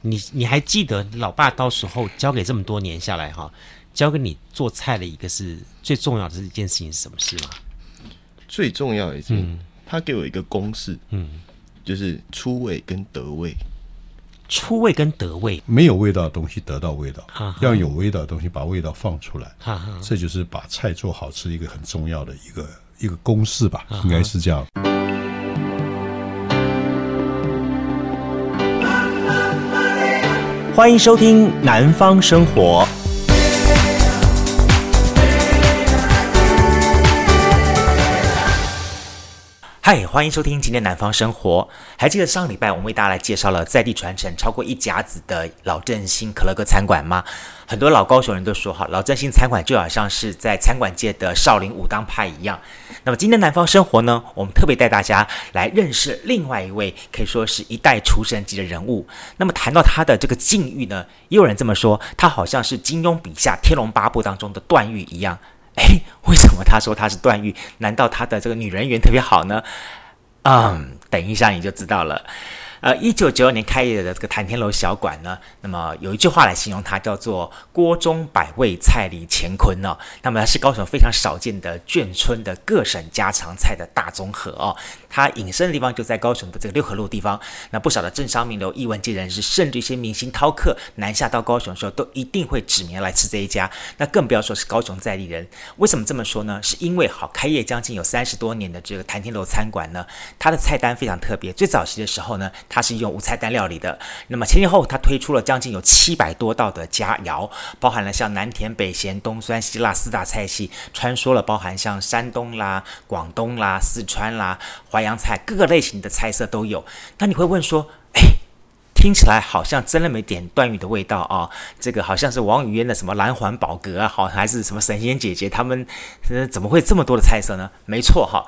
你你还记得老爸到时候教给这么多年下来哈，教给你做菜的一个是最重要的一件事情是什么事吗？最重要的是，嗯，他给我一个公式，嗯，就是出味跟得味。出味跟得味，没有味道的东西得到味道，哈哈要有味道的东西把味道放出来，哈哈这就是把菜做好吃一个很重要的一个一个公式吧，应该是这样。欢迎收听《南方生活》。嗨，欢迎收听今天南方生活。还记得上礼拜我们为大家来介绍了在地传承超过一甲子的老正兴可乐哥餐馆吗？很多老高雄人都说，哈，老振兴餐馆就好像是在餐馆界的少林武当派一样。那么今天南方生活呢，我们特别带大家来认识另外一位可以说是一代厨神级的人物。那么谈到他的这个境遇呢，也有人这么说，他好像是金庸笔下《天龙八部》当中的段誉一样。哎，为什么他说他是段誉？难道他的这个女人缘特别好呢？嗯，等一下你就知道了。呃，一九九二年开业的这个谭天楼小馆呢，那么有一句话来形容它，叫做“锅中百味，菜里乾坤”哦。那么它是高雄非常少见的眷村的各省家常菜的大综合哦。它隐身的地方就在高雄的这个六合路地方。那不少的政商名流、艺文界人士，甚至一些明星饕客南下到高雄的时候，都一定会指名来吃这一家。那更不要说是高雄在地人。为什么这么说呢？是因为好开业将近有三十多年的这个谭天楼餐馆呢，它的菜单非常特别。最早期的时候呢，它是用无菜单料理的。那么前前后后，它推出了将近有七百多道的佳肴，包含了像南甜北咸东酸西辣四大菜系，穿梭了包含像山东啦、广东啦、四川啦、淮扬菜各个类型的菜色都有。那你会问说，哎，听起来好像真的没点段誉的味道啊？这个好像是王语嫣的什么蓝环宝阁啊，好还是什么神仙姐姐他们，怎么会这么多的菜色呢？没错哈。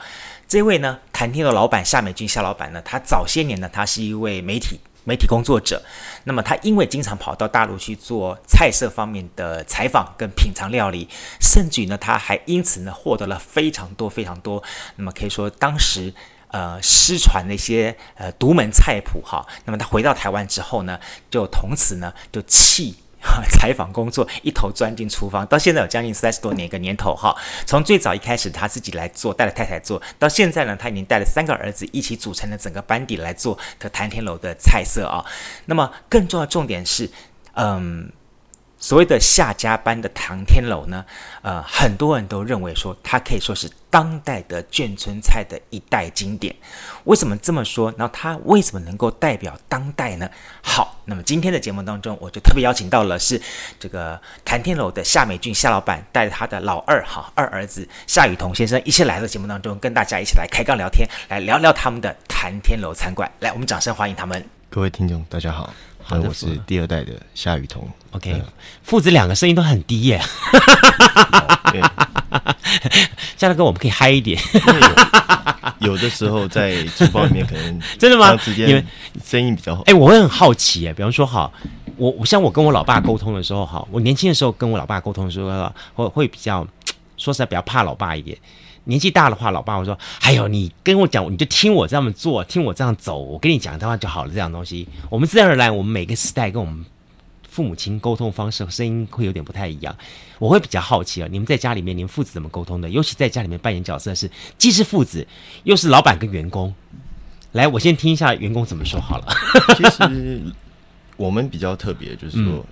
这位呢，谭天的老板夏美君夏老板呢，他早些年呢，他是一位媒体媒体工作者。那么他因为经常跑到大陆去做菜色方面的采访跟品尝料理，甚至于呢，他还因此呢获得了非常多非常多。那么可以说当时呃失传的一些呃独门菜谱哈。那么他回到台湾之后呢，就从此呢就弃。采访工作一头钻进厨房，到现在有将近三十多年一个年头哈。从最早一开始他自己来做，带着太太做，到现在呢，他已经带了三个儿子一起组成了整个班底来做的谭天楼的菜色啊。那么更重要的重点是，嗯。所谓的夏家班的唐天楼呢，呃，很多人都认为说它可以说是当代的眷村菜的一代经典。为什么这么说？然后它为什么能够代表当代呢？好，那么今天的节目当中，我就特别邀请到了是这个谭天楼的夏美俊夏老板，带着他的老二哈二儿子夏雨桐先生一起来到节目当中，跟大家一起来开杠聊天，来聊聊他们的谭天楼餐馆。来，我们掌声欢迎他们。各位听众，大家好。好的，我是第二代的夏宇同。OK，、嗯、父子两个声音都很低耶。夏大哥，我们可以嗨一点。有的时候在厨房里面可能 真的吗？因为声音比较好。哎，我会很好奇哎，比方说哈，我我像我跟我老爸沟通的时候哈，我年轻的时候跟我老爸沟通的时候，会会比较说实在比较怕老爸一点。年纪大的话，老爸会说：“哎呦你跟我讲，你就听我这么做，听我这样走，我跟你讲的话就好了。”这样东西，我们自然而然，我们每个时代跟我们父母亲沟通方式声音会有点不太一样。我会比较好奇啊，你们在家里面，你们父子怎么沟通的？尤其在家里面扮演角色是既是父子，又是老板跟员工。来，我先听一下员工怎么说好了。其实我们比较特别，就是说，嗯、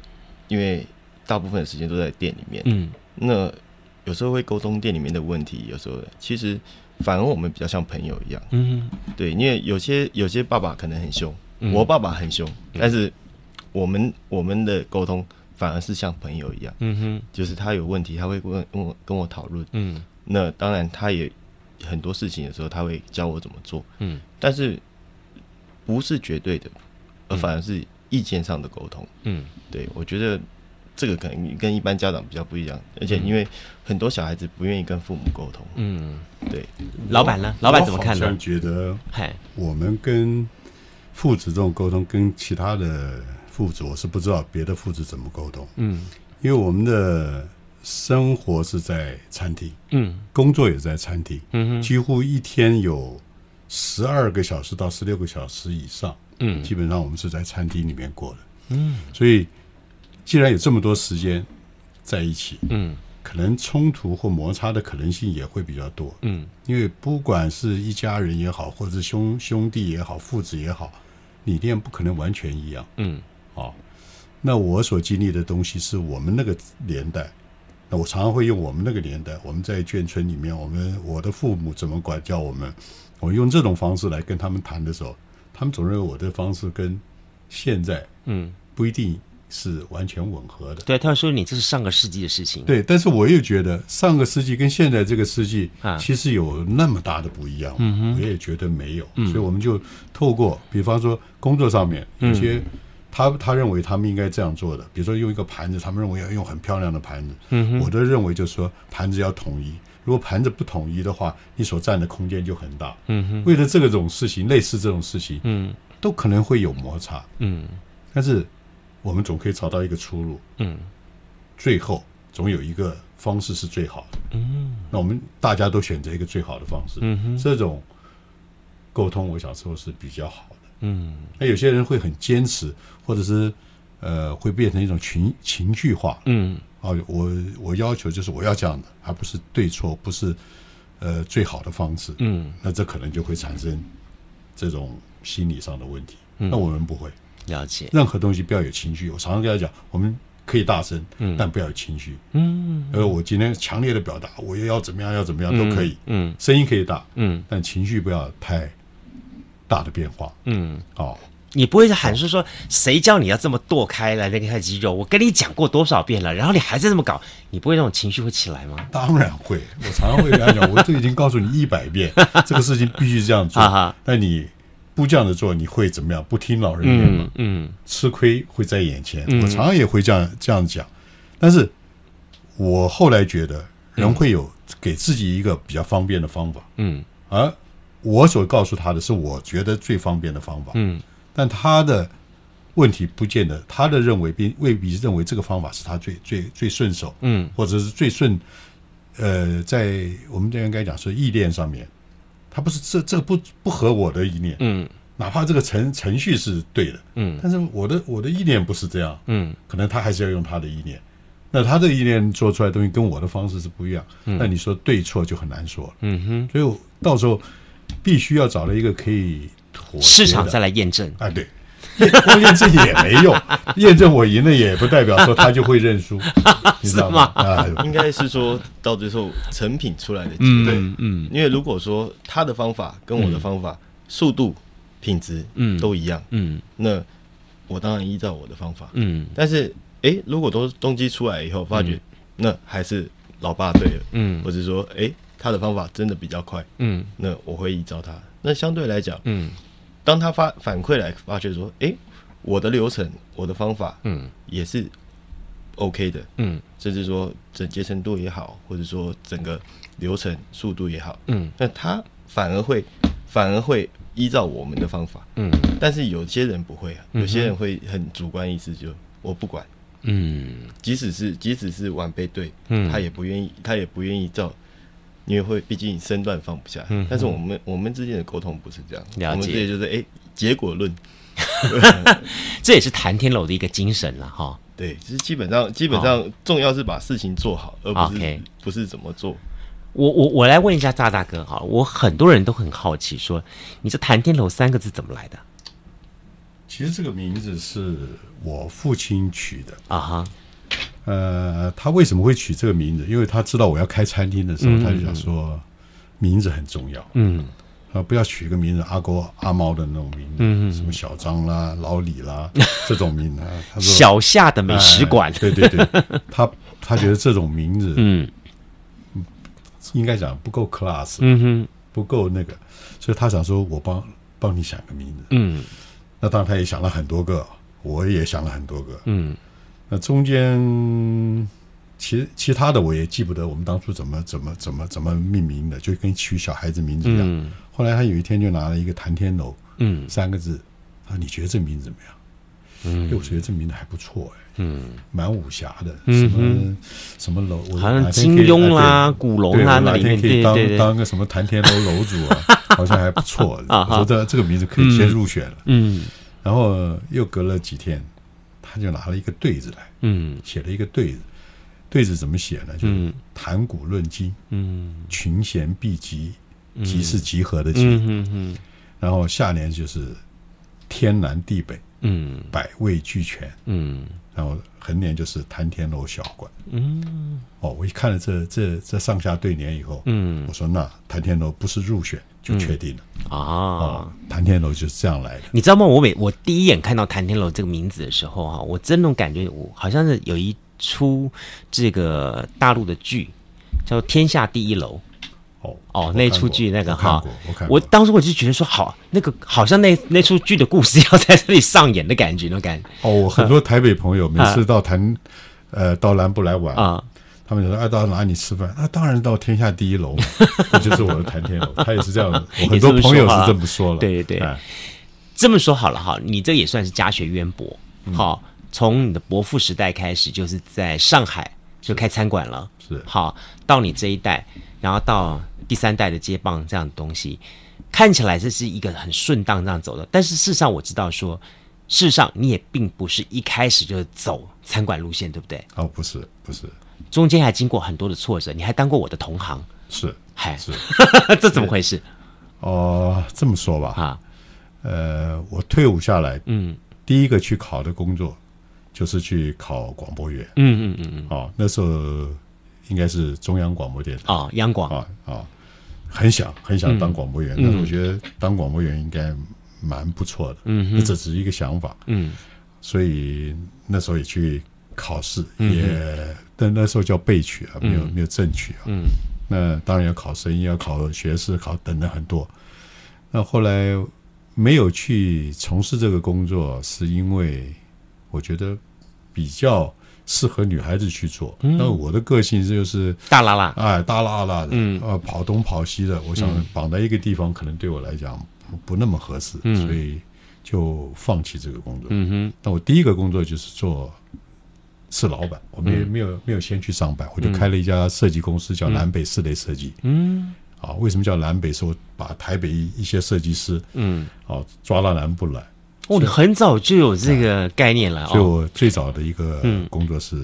因为大部分的时间都在店里面，嗯，那。有时候会沟通店里面的问题，有时候其实反而我们比较像朋友一样。嗯，对，因为有些有些爸爸可能很凶，嗯、我爸爸很凶，嗯、但是我们我们的沟通反而是像朋友一样。嗯哼，就是他有问题，他会问问我跟我讨论。嗯，那当然他也很多事情的时候他会教我怎么做。嗯，但是不是绝对的，而反而是意见上的沟通。嗯，对，我觉得。这个可能跟一般家长比较不一样，而且因为很多小孩子不愿意跟父母沟通。嗯，对。老板呢？老板怎么看呢？我觉得，我们跟父子这种沟通，跟其他的父子，我是不知道别的父子怎么沟通。嗯，因为我们的生活是在餐厅，嗯，工作也在餐厅，嗯，几乎一天有十二个小时到十六个小时以上，嗯，基本上我们是在餐厅里面过的。嗯，所以既然有这么多时间在一起，嗯，可能冲突或摩擦的可能性也会比较多，嗯，因为不管是一家人也好，或者是兄兄弟也好，父子也好，理念不可能完全一样，嗯，好，那我所经历的东西是我们那个年代。那我常常会用我们那个年代，我们在眷村里面，我们我的父母怎么管教我们，我用这种方式来跟他们谈的时候，他们总认为我的方式跟现在嗯不一定是完全吻合的。嗯、对，他说你这是上个世纪的事情。对，但是我又觉得上个世纪跟现在这个世纪其实有那么大的不一样，嗯、我也觉得没有。嗯、所以我们就透过，比方说工作上面有些。嗯他他认为他们应该这样做的，比如说用一个盘子，他们认为要用很漂亮的盘子。嗯哼，我的认为就是说盘子要统一，如果盘子不统一的话，你所占的空间就很大。嗯哼，为了这个种事情，类似这种事情，嗯，都可能会有摩擦。嗯，但是我们总可以找到一个出路。嗯，最后总有一个方式是最好的。嗯，那我们大家都选择一个最好的方式。嗯哼，这种沟通，我想说是比较好的。嗯，那有些人会很坚持，或者是呃，会变成一种情情绪化。嗯，啊，我我要求就是我要这样的，而不是对错，不是呃最好的方式。嗯，那这可能就会产生这种心理上的问题。嗯，那我们不会了解任何东西不要有情绪。我常常跟他讲，我们可以大声，嗯，但不要有情绪。嗯，呃，我今天强烈的表达，我又要怎么样，要怎么样都可以。嗯，声音可以大，嗯，但情绪不要太。大的变化，嗯，哦，你不会是喊说说谁叫你要这么剁开来那块肌肉？我跟你讲过多少遍了，然后你还在这么搞，你不会那种情绪会起来吗？当然会，我常常会跟他讲，我都已经告诉你一百遍，这个事情必须这样做，但你不这样子做，你会怎么样？不听老人言嘛，嗯，吃亏会在眼前。我常常也会这样这样讲，但是我后来觉得人会有给自己一个比较方便的方法，嗯，而。我所告诉他的是我觉得最方便的方法，嗯，但他的问题不见得，他的认为并未必认为这个方法是他最最最顺手，嗯，或者是最顺，呃，在我们这应该讲说意念上面，他不是这这不不合我的意念，嗯，哪怕这个程程序是对的，嗯，但是我的我的意念不是这样，嗯，可能他还是要用他的意念，那他的意念做出来的东西跟我的方式是不一样，嗯，那你说对错就很难说了，嗯哼，所以到时候。必须要找了一个可以市场再来验证。啊，对，光 验证也没用，验证我赢了也不代表说他就会认输，你知道吗？啊，应该是说到最后成品出来的结果，嗯嗯，因为如果说他的方法跟我的方法速度、品质嗯。都一样，嗯，那我当然依照我的方法，嗯，但是哎，如果都东西出来以后发觉那还是老爸对了，嗯，或者说哎。他的方法真的比较快，嗯，那我会依照他。那相对来讲，嗯，当他发反馈来发觉说，诶，我的流程，我的方法，嗯，也是 OK 的，嗯，甚至说整洁程度也好，或者说整个流程速度也好，嗯，那他反而会反而会依照我们的方法，嗯，但是有些人不会啊，有些人会很主观意识，就我不管，嗯，即使是即使是晚辈对，嗯，他也不愿意，他也不愿意照。因为会，毕竟身段放不下。嗯，但是我们我们之间的沟通不是这样，了解。我们这里就是哎，结果论，这也是谈天楼的一个精神了哈。对，其实基本上基本上重要是把事情做好，而不是不是怎么做。我我我来问一下炸大哥哈，我很多人都很好奇，说你这谈天楼三个字怎么来的？其实这个名字是我父亲取的啊哈。呃，他为什么会取这个名字？因为他知道我要开餐厅的时候，嗯、他就想说名字很重要。嗯，啊，不要取一个名字阿狗阿猫的那种名字，嗯，什么小张啦、老李啦 这种名字。他说小夏的美食馆、哎，对对对，他他觉得这种名字，嗯，应该讲不够 class，嗯哼，不够那个，所以他想说我帮帮你想个名字。嗯，那当然他也想了很多个，我也想了很多个。嗯。那中间，其其他的我也记不得，我们当初怎么怎么怎么怎么命名的，就跟取小孩子名字一样。嗯、后来他有一天就拿了一个“谈天楼”嗯。三个字，啊，你觉得这名字怎么样？嗯，我觉得这名字还不错哎，嗯，蛮武侠的，什么、嗯、什么楼，好像金庸啦、啊、古龙啊，哪天可以当当个什么谈天楼楼主啊，好像还不错。我说这这个名字可以先入选了，嗯，然后又隔了几天。他就拿了一个对子来，嗯，写了一个对子。对子怎么写呢？就是谈古论今，嗯，群贤毕集，集是集合的集，嗯嗯嗯。然后下联就是天南地北，嗯，百味俱全，嗯。然后横联就是谭天楼小馆，嗯。哦，我一看了这这这上下对联以后，嗯，我说那谭天楼不是入选就确定了啊。哦，谭天楼就是这样来的。你知道吗？我每我第一眼看到谭天楼这个名字的时候，哈，我真的感觉我好像是有一。出这个大陆的剧叫《天下第一楼》哦哦，那出剧那个哈，我，我当时我就觉得说，好，那个好像那那出剧的故事要在这里上演的感觉，那感觉哦，我很多台北朋友每次到谭、啊、呃到南部来玩啊，他们就说，哎、啊，到哪里吃饭？那、啊、当然到天下第一楼，那就是我的谈天楼。他也是这样，我很多朋友是这么说了，对对对，这么说好了哈，你这也算是家学渊博，好。嗯从你的伯父时代开始，就是在上海就开餐馆了。是好，到你这一代，然后到第三代的接棒这样的东西，看起来这是一个很顺当这样走的。但是事实上，我知道说，事实上你也并不是一开始就走餐馆路线，对不对？哦，不是，不是，中间还经过很多的挫折。你还当过我的同行，是，还是，这怎么回事？哦，这么说吧，啊，呃，我退伍下来，嗯，第一个去考的工作。就是去考广播员，嗯嗯嗯嗯，哦，那时候应该是中央广播电台啊，央广啊啊，很想很想当广播员，但是我觉得当广播员应该蛮不错的，嗯，那这只是一个想法，嗯，所以那时候也去考试，也但那时候叫备取啊，没有没有正取啊，嗯，那当然要考声音，要考学士，考等等很多，那后来没有去从事这个工作，是因为我觉得。比较适合女孩子去做，那、嗯、我的个性就是大拉拉，哎，大拉拉的，嗯，呃，跑东跑西的，我想绑在一个地方，可能对我来讲不不那么合适，嗯，所以就放弃这个工作。嗯哼，那我第一个工作就是做是老板，我没有、嗯、没有没有先去上班，我就开了一家设计公司，叫南北室内设计。嗯，啊，为什么叫南北？是我把台北一些设计师，嗯，啊抓到南部来。哦，你很早就有这个概念了。所以我最早的一个工作是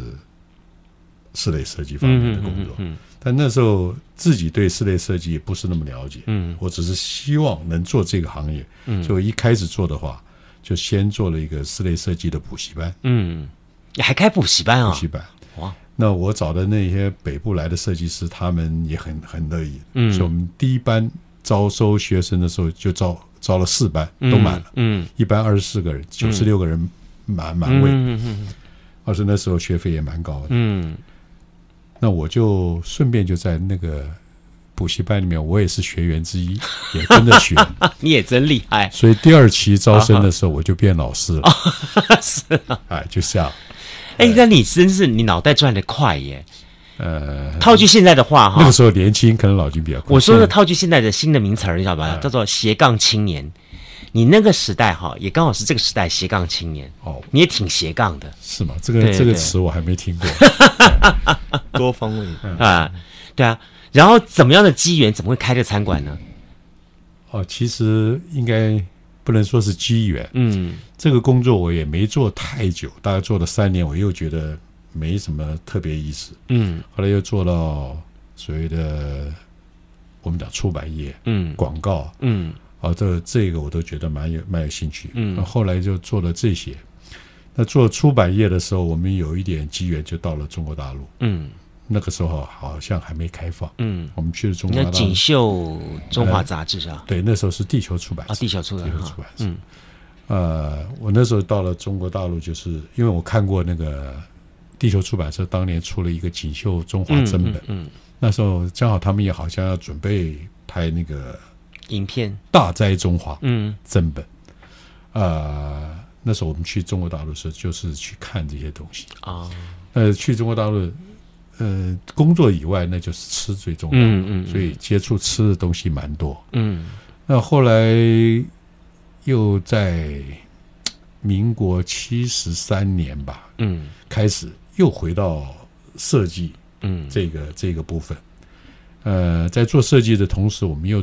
室内设计方面的工作。嗯，但那时候自己对室内设计也不是那么了解。嗯，我只是希望能做这个行业。嗯，所以我一开始做的话，就先做了一个室内设计的补习班。嗯，你还开补习班啊？补习班。哇，那我找的那些北部来的设计师，他们也很很乐意。嗯，所以我们第一班招收学生的时候就招。招了四班都满了，嗯，嗯，一班二十四个人，九十六个人满满位，嗯嗯，而且那时候学费也蛮高的，嗯，那我就顺便就在那个补习班里面，我也是学员之一，也跟着学，你也真厉害，所以第二期招生的时候我就变老师了，是，哎，就这样，哎，那你真是你脑袋转得快耶。呃，套句现在的话哈，那个时候年轻，可能脑筋比较快。我说的套句现在的新的名词儿，你知道吧？叫做斜杠青年。你那个时代哈，也刚好是这个时代斜杠青年。哦，你也挺斜杠的，是吗？这个这个词我还没听过。多方位啊，对啊。然后怎么样的机缘，怎么会开这餐馆呢？哦，其实应该不能说是机缘。嗯，这个工作我也没做太久，大概做了三年，我又觉得。没什么特别意思，嗯，后来又做到所谓的我们讲出版业，嗯，广告，嗯，啊，这这个我都觉得蛮有蛮有兴趣，嗯，那后来就做了这些。那做出版业的时候，我们有一点机缘，就到了中国大陆，嗯，那个时候好像还没开放，嗯，我们去了中国大陆，那锦绣中华杂志啊，对，那时候是地球出版啊，地球出版，地球出版，嗯，呃，我那时候到了中国大陆，就是因为我看过那个。地球出版社当年出了一个《锦绣中华》真本，嗯，那时候正好他们也好像要准备拍那个影片《大灾中华》嗯。真本，呃，那时候我们去中国大陆时就是去看这些东西。啊，呃，去中国大陆，呃，工作以外那就是吃最重要，嗯嗯，所以接触吃的东西蛮多，嗯，那后来又在民国七十三年吧，嗯，开始。又回到设计，嗯，这个这个部分，呃，在做设计的同时，我们又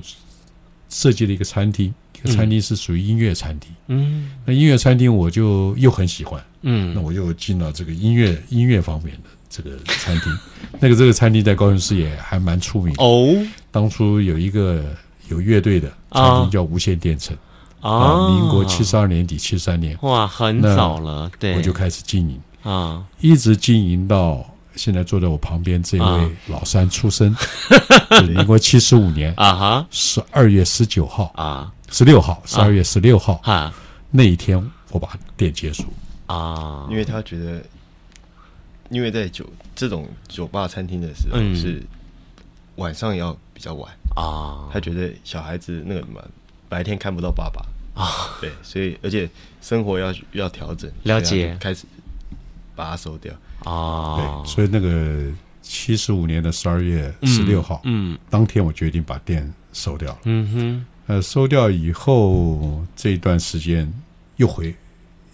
设计了一个餐厅，一个餐厅是属于音乐餐厅，嗯，那音乐餐厅我就又很喜欢，嗯，那我又进了这个音乐音乐方面的这个餐厅。那个这个餐厅在高雄市也还蛮出名哦。当初有一个有乐队的餐厅叫无线电城啊，民国七十二年底七三年，哇，很早了。对，我就开始经营啊，一直经营到现在坐在我旁边这位老三出生，民国七十五年啊哈，十二月十九号啊，十六号，十二月十六号啊，那一天我把店结束。啊，因为他觉得，因为在酒这种酒吧餐厅的时候是晚上要比较晚。啊，他觉得小孩子那个什么白天看不到爸爸。啊，对，所以而且生活要要调整，了解，开始把它收掉。啊，对，所以那个七十五年的十二月十六号，嗯，当天我决定把店收掉了，嗯哼，呃，收掉以后这一段时间又回。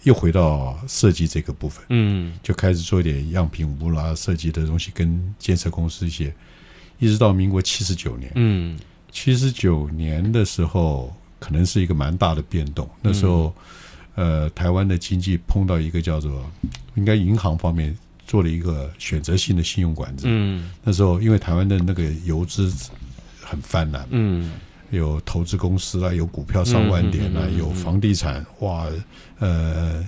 又回到设计这个部分，嗯，就开始做一点样品屋啦，设计的东西跟建设公司一些，一直到民国七十九年，嗯，七十九年的时候，可能是一个蛮大的变动。那时候，呃，台湾的经济碰到一个叫做，应该银行方面做了一个选择性的信用管制，嗯，那时候因为台湾的那个游资很泛滥，嗯。有投资公司啦，有股票上万点啦，有房地产哇，呃，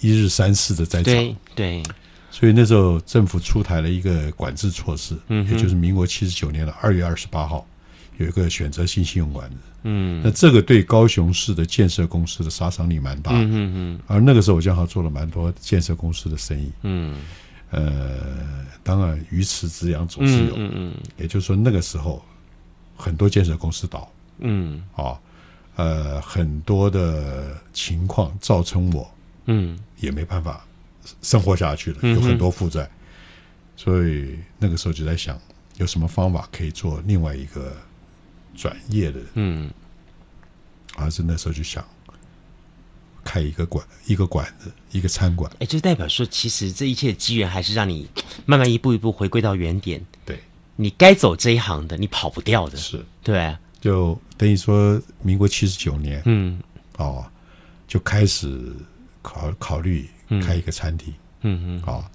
一日三市的在涨，对，所以那时候政府出台了一个管制措施，嗯，也就是民国七十九年的二月二十八号，有一个选择性信用管制，嗯，那这个对高雄市的建设公司的杀伤力蛮大，嗯嗯，而那个时候我正好做了蛮多建设公司的生意，嗯，呃，当然鱼池之阳总是有，嗯嗯，也就是说那个时候很多建设公司倒。嗯，啊，呃，很多的情况造成我，嗯，也没办法生活下去了，有很多负债，所以那个时候就在想，有什么方法可以做另外一个转业的，嗯，而是那时候就想开一个馆，一个馆子，一个餐馆，哎，就代表说，其实这一切的机缘还是让你慢慢一步一步回归到原点，对，你该走这一行的，你跑不掉的，是。对。就等于说，民国七十九年，嗯，哦，就开始考考虑开一个餐厅，嗯嗯，啊，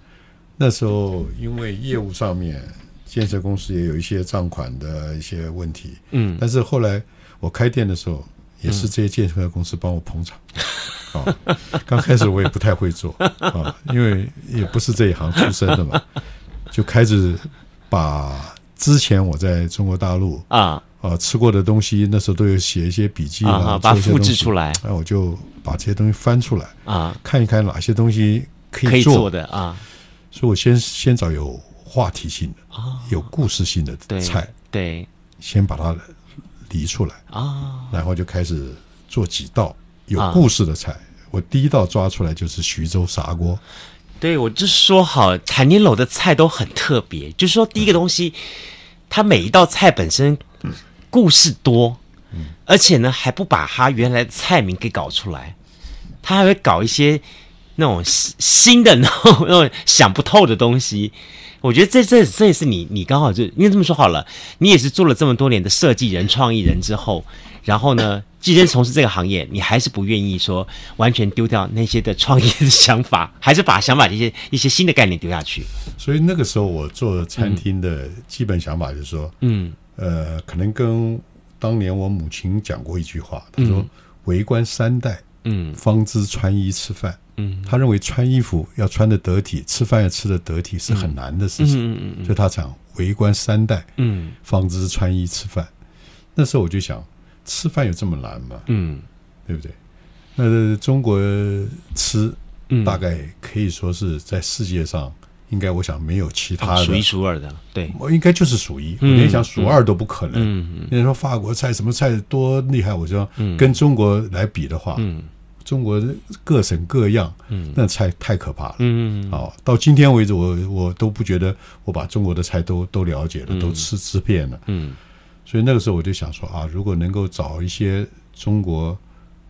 那时候因为业务上面建设公司也有一些账款的一些问题，嗯，但是后来我开店的时候，也是这些建设公司帮我捧场，啊，刚开始我也不太会做，啊，因为也不是这一行出身的嘛，就开始把之前我在中国大陆啊。啊，吃过的东西那时候都有写一些笔记啊，把它复制出来。那我就把这些东西翻出来啊，看一看哪些东西可以做的啊。所以我先先找有话题性的啊，有故事性的菜，对，先把它理出来啊，然后就开始做几道有故事的菜。我第一道抓出来就是徐州砂锅。对，我就说好，谭天楼的菜都很特别，就是说第一个东西，它每一道菜本身。故事多，而且呢，还不把它原来的菜名给搞出来，他还会搞一些那种新的那种那种想不透的东西。我觉得这这这也是你你刚好就因为这么说好了，你也是做了这么多年的设计人、创意人之后，然后呢，既然从事这个行业，你还是不愿意说完全丢掉那些的创意的想法，还是把想法这些一些新的概念丢下去。所以那个时候我做餐厅的基本想法就是说，嗯。呃，可能跟当年我母亲讲过一句话，她说：“为官三代，嗯，方知穿衣吃饭。”嗯，她认为穿衣服要穿得得体，吃饭要吃得得体是很难的事情。嗯嗯嗯，所以他讲“为官三代，嗯，方知穿衣吃饭。”那时候我就想，吃饭有这么难吗？嗯，对不对？那中国吃，大概可以说是在世界上。应该我想没有其他的数一数二的，对，我应该就是数一，我连想数二都不可能。嗯嗯，你说法国菜什么菜多厉害？我说跟中国来比的话，嗯，中国各省各样，嗯，那菜太可怕了。嗯，好，到今天为止，我我都不觉得我把中国的菜都都了解了，都吃吃遍了。嗯，所以那个时候我就想说啊，如果能够找一些中国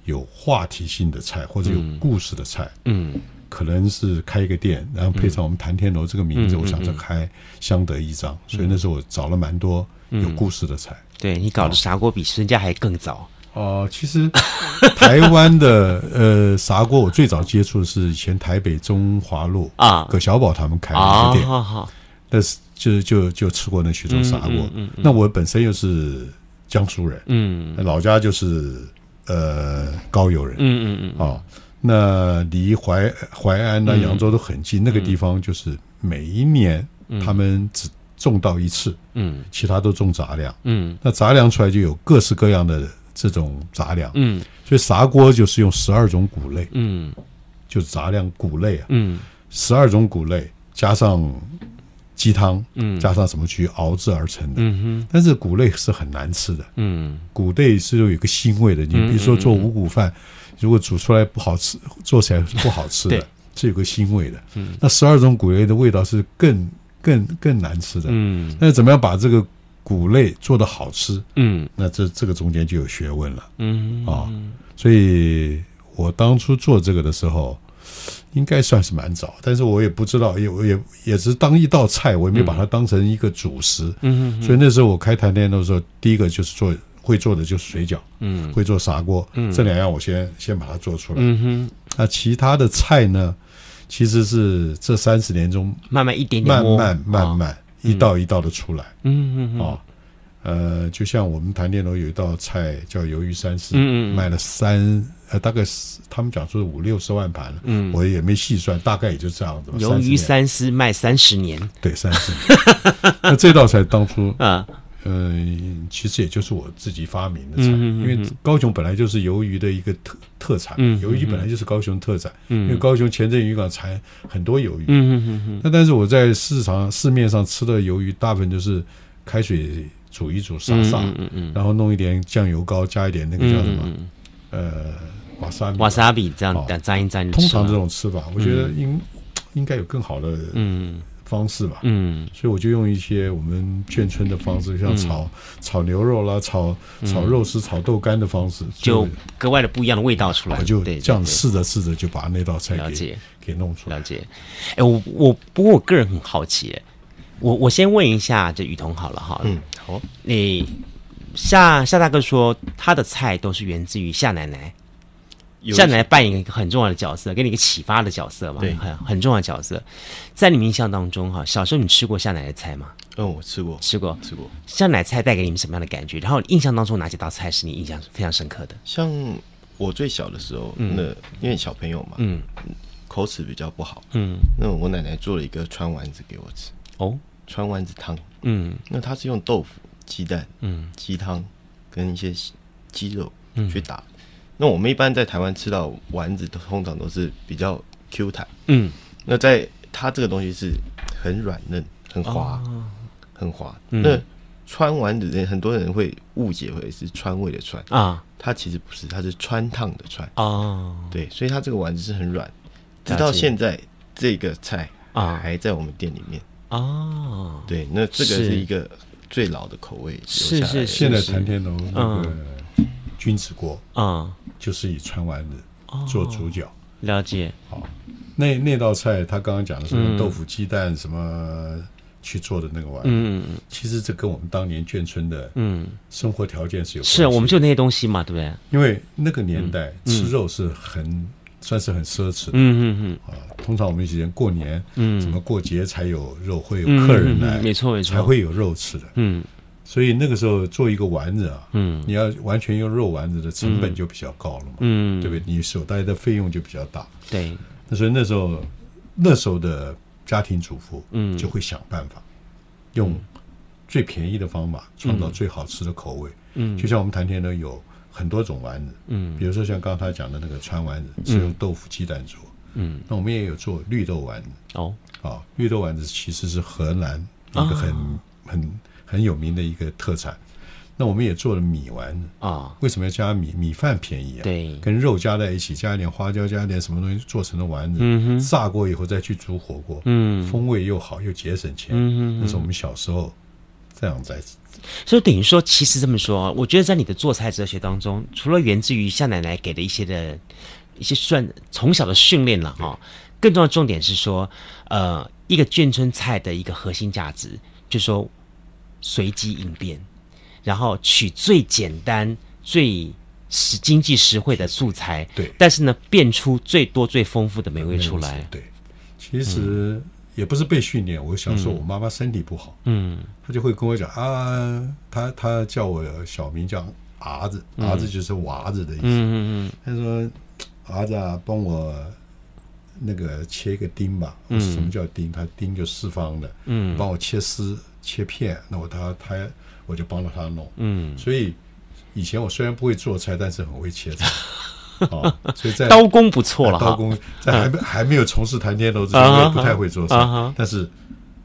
有话题性的菜或者有故事的菜，嗯。可能是开一个店，然后配上我们谭天楼这个名字，嗯、我想着开相得益彰。嗯、所以那时候我找了蛮多有故事的菜。对，你搞的砂锅比孙家还更早，哦，其实 台湾的呃砂锅，我最早接触的是以前台北中华路啊，葛小宝他们开的一个店，好好，但是就就就吃过那徐州砂锅。嗯，那我本身又是江苏人，嗯，老家就是呃高邮人，嗯嗯嗯，啊，那离淮淮安呐、扬州都很近，那个地方就是每一年他们只种稻一次，嗯，其他都种杂粮，嗯，那杂粮出来就有各式各样的。这种杂粮，嗯，所以砂锅就是用十二种谷类，嗯，就是杂粮谷类啊，嗯，十二种谷类加上鸡汤，嗯，加上什么去熬制而成的，嗯哼，但是谷类是很难吃的，嗯，谷类是有一个腥味的，你比如说做五谷饭，如果煮出来不好吃，做起来是不好吃的，是有个腥味的，嗯，那十二种谷类的味道是更更更难吃的，嗯，那怎么样把这个谷类做的好吃，嗯，那这这个中间就有学问了，嗯。啊，所以我当初做这个的时候，应该算是蛮早，但是我也不知道，也也也是当一道菜，我也没把它当成一个主食，嗯，所以那时候我开餐厅的时候，第一个就是做会做的就是水饺，嗯，会做砂锅，嗯，这两样我先先把它做出来，嗯哼，那其他的菜呢，其实是这三十年中慢慢一点点，慢慢慢慢。一道一道的出来，嗯嗯哦，呃，就像我们谈店楼有一道菜叫鱿鱼三丝，嗯嗯，卖了三呃，大概是他们讲说五六十万盘了，嗯，我也没细算，大概也就这样子。鱿鱼三丝卖三十年，对，三十年。那这道菜当初啊。嗯，其实也就是我自己发明的菜，因为高雄本来就是鱿鱼的一个特特产，鱿鱼本来就是高雄特产，因为高雄前镇渔港产很多鱿鱼。嗯嗯嗯。那但是我在市场市面上吃的鱿鱼，大部分就是开水煮一煮，杀杀，然后弄一点酱油膏，加一点那个叫什么，呃，瓦萨瓦萨比这样沾一沾。通常这种吃法，我觉得应应该有更好的嗯。方式吧，嗯，所以我就用一些我们眷村的方式，像炒炒牛肉啦，炒炒肉丝、炒豆干的方式，就格外的不一样的味道出来。我就这样试着试着就把那道菜给给弄出来。了解。哎，我我不过我个人很好奇，哎，我我先问一下这雨桐好了哈，嗯，好，你夏夏大哥说他的菜都是源自于夏奶奶。夏奶奶扮演一个很重要的角色，给你一个启发的角色嘛？对，很很重要的角色。在你们印象当中，哈，小时候你吃过夏奶奶的菜吗？嗯，我吃过，吃过，吃过。夏奶奶菜带给你们什么样的感觉？然后印象当中哪几道菜是你印象非常深刻的？像我最小的时候，那因为小朋友嘛，嗯，口齿比较不好，嗯，那我奶奶做了一个川丸子给我吃。哦，川丸子汤，嗯，那它是用豆腐、鸡蛋、嗯，鸡汤跟一些鸡肉去打。那我们一般在台湾吃到丸子，通常都是比较 Q 弹。嗯，那在它这个东西是很软嫩、很滑、哦、很滑。嗯、那川丸子，很多人会误解为是川味的川啊，它其实不是，它是川烫的川哦。对，所以它这个丸子是很软，直到现在这个菜啊。还在我们店里面。哦。对，那这个是一个最老的口味，是是，是，现在谈天楼那个君子锅。啊。就是以川丸子做主角，了解。好，那那道菜他刚刚讲的是豆腐鸡蛋什么去做的那个丸子，嗯，其实这跟我们当年眷村的嗯。生活条件是有关系。是，我们就那些东西嘛，对不对？因为那个年代吃肉是很算是很奢侈的，嗯嗯嗯。啊，通常我们以前过年，嗯，什么过节才有肉，会有客人来，没错没错，才会有肉吃的，嗯。所以那个时候做一个丸子啊，嗯，你要完全用肉丸子的成本就比较高了嘛，嗯，对不对？你所带的费用就比较大，对。那所以那时候那时候的家庭主妇，嗯，就会想办法用最便宜的方法创造最好吃的口味，嗯，就像我们谈天呢有很多种丸子，嗯，比如说像刚才讲的那个川丸子是用豆腐鸡蛋做，嗯，那我们也有做绿豆丸子，哦，啊，绿豆丸子其实是河南一个很很。很有名的一个特产，那我们也做了米丸子啊。为什么要加米？米饭便宜啊。对，跟肉加在一起，加一点花椒，加一点什么东西做成了丸子。嗯哼，炸过以后再去煮火锅，嗯，风味又好又节省钱。嗯哼，那是我们小时候这样在。所以等于说，其实这么说，我觉得在你的做菜哲学当中，除了源自于夏奶奶给的一些的一些算从小的训练了哈，更重要的重点是说，呃，一个眷村菜的一个核心价值，就是说。随机应变，然后取最简单、最实经济实惠的素材，对，但是呢，变出最多最丰富的美味出来。对，其实也不是被训练。我小时候我妈妈身体不好，嗯，她就会跟我讲啊，她她叫我小名叫儿子，儿子就是娃子的意思。嗯嗯嗯，她说儿子啊，帮我那个切一个丁吧。嗯，什么叫丁？它丁就四方的。嗯，帮我切丝切片，那我他他我就帮着他弄。嗯，所以。以前我虽然不会做菜，但是很会切菜，啊，所以在刀工不错了。刀工在还没还没有从事谈天楼之前，我也不太会做菜。但是，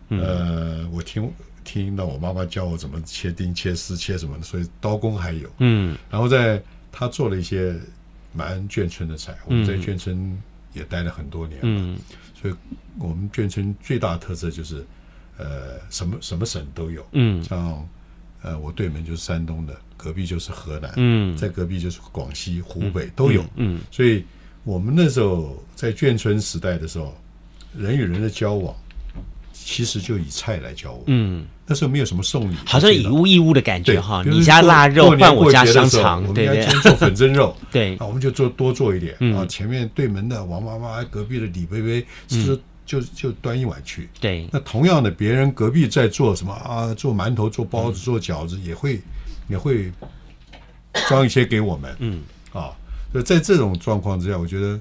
呃，我听听到我妈妈教我怎么切丁、切丝、切什么的，所以刀工还有。嗯，然后在他做了一些蛮眷村的菜，我们在眷村也待了很多年了，所以我们眷村最大的特色就是，呃，什么什么省都有。嗯，像呃，我对门就是山东的。隔壁就是河南，嗯，在隔壁就是广西、湖北都有，嗯，所以我们那时候在眷村时代的时候，人与人的交往，其实就以菜来交往，嗯，那时候没有什么送礼，好像以物易物的感觉哈，你家腊肉换我家香肠，我们家今天做粉蒸肉，对，那我们就做多做一点，啊，前面对门的王妈妈，隔壁的李贝贝，就就就端一碗去，对，那同样的，别人隔壁在做什么啊？做馒头、做包子、做饺子也会。也会装一些给我们，嗯，啊，所以在这种状况之下，我觉得，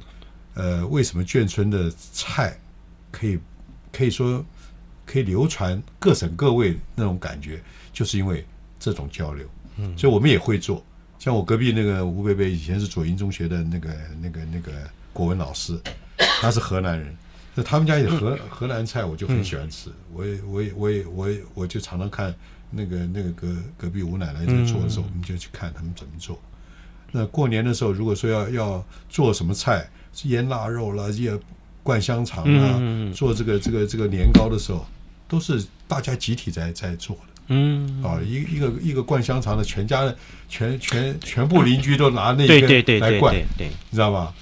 呃，为什么眷村的菜可以可以说可以流传各省各位那种感觉，就是因为这种交流，嗯，所以我们也会做。像我隔壁那个吴贝贝，以前是左营中学的那个那个那个国文老师，他是河南人，那他们家有河河南菜，我就很喜欢吃，我也我也我也我也我就常常看。那个那个隔隔壁吴奶奶在做的时候，我们就去看他们怎么做。那过年的时候，如果说要要做什么菜，腌腊肉啦，腌灌香肠啊，做这个这个这个年糕的时候，都是大家集体在在做的。嗯，啊，一一个一个灌香肠的，全家的全全全部邻居都拿那个来灌，对，你知道吧？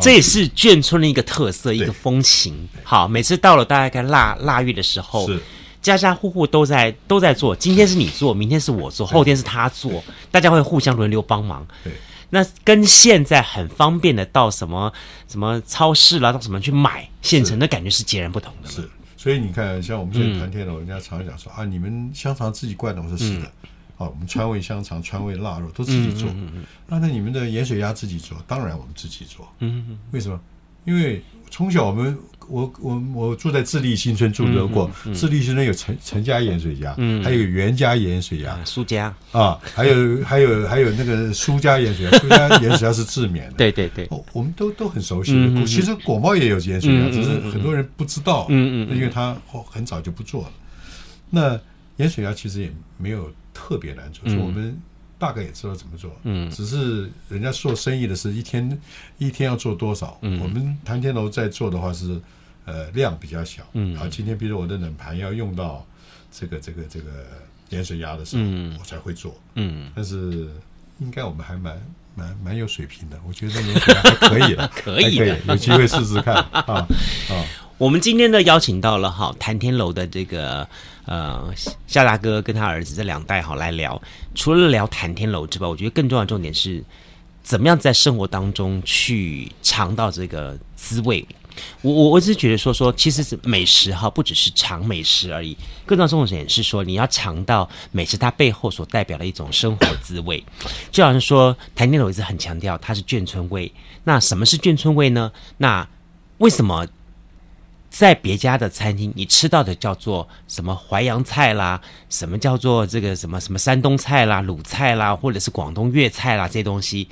这也是眷村的一个特色，一个风情。好，每次到了大概腊腊月的时候。家家户户都在都在做，今天是你做，明天是我做，后天是他做，大家会互相轮流帮忙。对，那跟现在很方便的到什么什么超市啦，到什么去买现成的感觉是截然不同的。是，所以你看，像我们现在谈天楼，人家常常讲说啊，你们香肠自己灌的，我说是的。啊，我们川味香肠、川味腊肉都自己做。那那你们的盐水鸭自己做，当然我们自己做。嗯嗯。为什么？因为从小我们。我我我住在智利新村住得过，智利新村有陈陈家盐水鸭，嗯，还有袁家盐水鸭，苏家啊，还有还有还有那个苏家盐水鸭，苏家盐水鸭是自免的，对对对，我们都都很熟悉。其实果贸也有盐水鸭，只是很多人不知道，嗯嗯，因为他很早就不做了。那盐水鸭其实也没有特别难做，所以我们。大概也知道怎么做，嗯，只是人家做生意的是一天一天要做多少，嗯，我们谈天楼在做的话是，呃，量比较小，嗯，啊，今天比如我的冷盘要用到这个这个这个盐水鸭的时候，嗯，我才会做，嗯，但是应该我们还蛮蛮蛮有水平的，我觉得盐水鸭还可以了，可以，可以，有机会试试看啊啊。我们今天呢邀请到了哈谈天楼的这个呃夏大哥跟他儿子这两代哈来聊，除了聊谈天楼之外，我觉得更重要的重点是怎么样在生活当中去尝到这个滋味。我我我只是觉得说说，其实是美食哈不只是尝美食而已，更重要重点是说你要尝到美食它背后所代表的一种生活滋味。就好像说谈天楼一直很强调它是眷村味，那什么是眷村味呢？那为什么？在别家的餐厅，你吃到的叫做什么淮扬菜啦，什么叫做这个什么什么山东菜啦、鲁菜啦，或者是广东粤菜啦这些东西，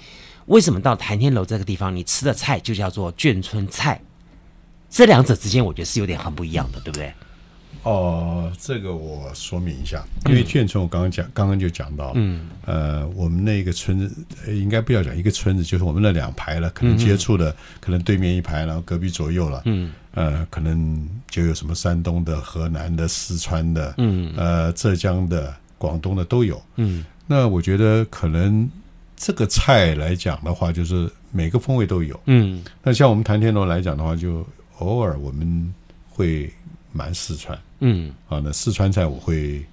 为什么到谭天楼这个地方，你吃的菜就叫做眷村菜？这两者之间，我觉得是有点很不一样的，对不对？哦，这个我说明一下，因为眷村我刚刚讲，刚刚就讲到，嗯，呃，我们那个村子应该不要讲一个村子，就是我们那两排了，可能接触的，可能对面一排，然后隔壁左右了，嗯，呃，可能就有什么山东的、河南的、四川的，嗯，呃，浙江的、广东的都有，嗯，那我觉得可能这个菜来讲的话，就是每个风味都有，嗯，那像我们谈天楼来讲的话，就偶尔我们会。蛮四川，嗯，啊，那四川菜我会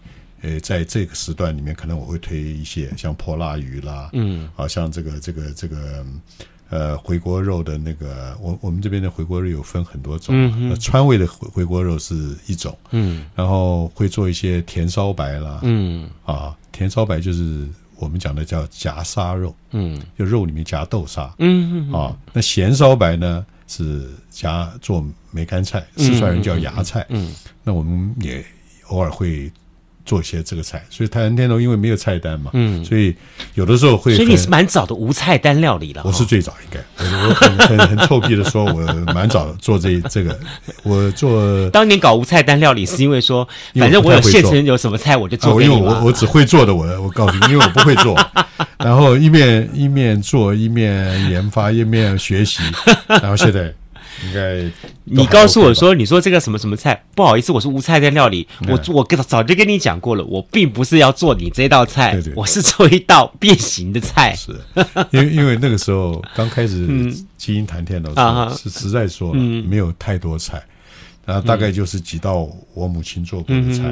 呃，在这个时段里面，可能我会推一些像泼辣鱼啦，嗯，啊，像这个这个这个呃回锅肉的那个，我我们这边的回锅肉有分很多种，川味的回回锅肉是一种，嗯，然后会做一些甜烧白啦，嗯，啊，甜烧白就是我们讲的叫夹沙肉，嗯，就肉里面夹豆沙，嗯嗯，啊，那咸烧白呢是夹做梅干菜，四川人叫芽菜，嗯，那我们也偶尔会。做一些这个菜，所以台天楼因为没有菜单嘛，嗯，所以有的时候会。所以你是蛮早的无菜单料理了。我是最早应该，我很很 很臭屁的说，我蛮早做这 这个，我做。当年搞无菜单料理是因为说，反正我有现成有什么菜我就做。因为我我只会做的，我我告诉你，因为我不会做，然后一面一面做一面研发一面学习，然后现在。应该你告诉我说，你说这个什么什么菜，不好意思，我是无菜单料理，我我跟早就跟你讲过了，我并不是要做你这道菜，对对对，我是做一道变形的菜。是，因为因为那个时候刚开始 基因谈天楼的时候，是实在说了没有太多菜，然后大概就是几道我母亲做过的菜，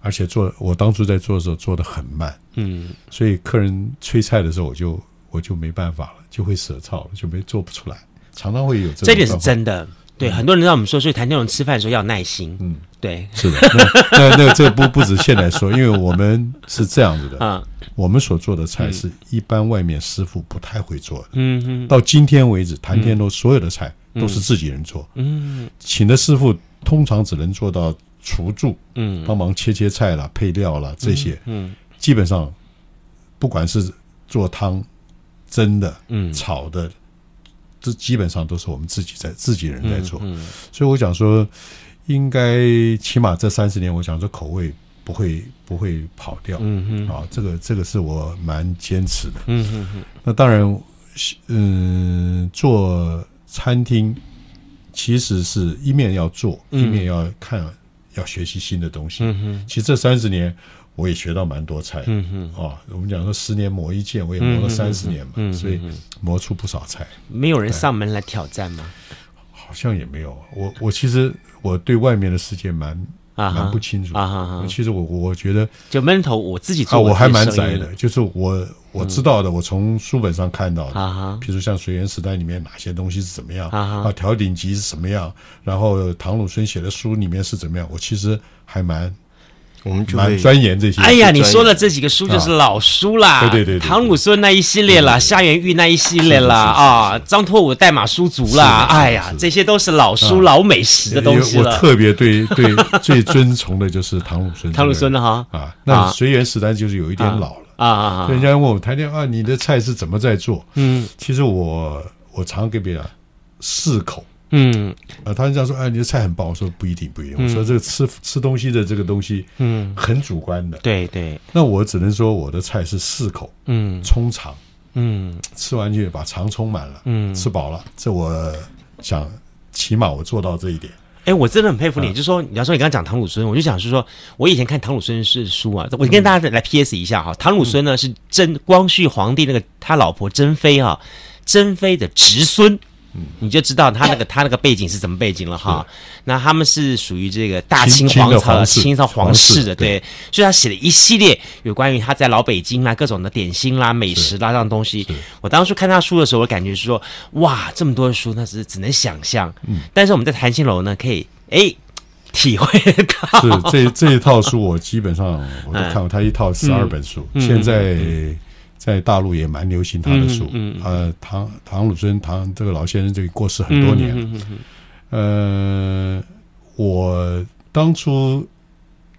而且做我当初在做的时候做的很慢，嗯，所以客人催菜的时候，我就我就没办法了，就会舌燥，就没做不出来。常常会有这，这点是真的，对、嗯、很多人让我们说，所以谈天龙吃饭的时候要耐心。嗯，对，是的。那那那个这个不不止现在说，因为我们是这样子的啊，我们所做的菜是一般外面师傅不太会做的。嗯嗯，到今天为止，谈天龙所有的菜都是自己人做。嗯，请的师傅通常只能做到厨助，嗯，帮忙切切菜啦、配料啦这些。嗯，基本上不管是做汤、蒸的、嗯、炒的。这基本上都是我们自己在自己人在做，嗯嗯、所以我想说，应该起码这三十年，我想说口味不会不会跑掉，嗯嗯啊，这个这个是我蛮坚持的，嗯嗯嗯。那当然，嗯，做餐厅其实是一面要做，一面要看，嗯、要学习新的东西。嗯哼，其实这三十年。我也学到蛮多菜，嗯哼，啊，我们讲说十年磨一剑，我也磨了三十年嘛，嗯、所以磨出不少菜。没有人上门来挑战吗？好像也没有。我我其实我对外面的世界蛮啊蛮不清楚啊哈哈。其实我我觉得就闷头我自己做，啊，我还蛮宅的。就是我我知道的，嗯、我从书本上看到的，啊哈，比如像水源时代里面哪些东西是怎么样啊哈，调鼎集是什么样，然后唐鲁孙写的书里面是怎么样，我其实还蛮。我们就会钻研这些。哎呀，你说的这几个书就是老书啦，对对对，唐鲁孙那一系列啦，夏元玉那一系列啦，啊，张拓武代码书族啦，哎呀，这些都是老书老美食的东西了。我特别对对最尊崇的就是唐鲁孙。唐鲁孙的哈？啊，那随缘时代就是有一点老了。啊啊，人家问我谈天啊，你的菜是怎么在做？嗯，其实我我常给别人试口。嗯，啊，他这样说，哎，你的菜很棒。我说不一定，不一定。我说这个吃吃东西的这个东西，嗯，很主观的。对对。那我只能说我的菜是适口，嗯，充肠，嗯，吃完就把肠充满了，嗯，吃饱了。这我想，起码我做到这一点。哎，我真的很佩服你。就是说，你要说你刚刚讲唐鲁孙，我就想是说，我以前看唐鲁孙是书啊，我跟大家来 PS 一下哈。唐鲁孙呢是真光绪皇帝那个他老婆珍妃哈，珍妃的侄孙。嗯，你就知道他那个他那个背景是什么背景了哈。那他们是属于这个大清皇朝、清朝皇室的，对。所以他写了一系列有关于他在老北京啦各种的点心啦、美食啦这样东西。我当初看他书的时候，我感觉是说，哇，这么多的书，那是只能想象。嗯。但是我们在谈天楼呢，可以哎体会到。是这这一套书，我基本上我都看过，他一套十二本书，现在。在大陆也蛮流行他的书，嗯嗯、呃，唐唐鲁孙唐这个老先生这个过世很多年。了，嗯嗯我当初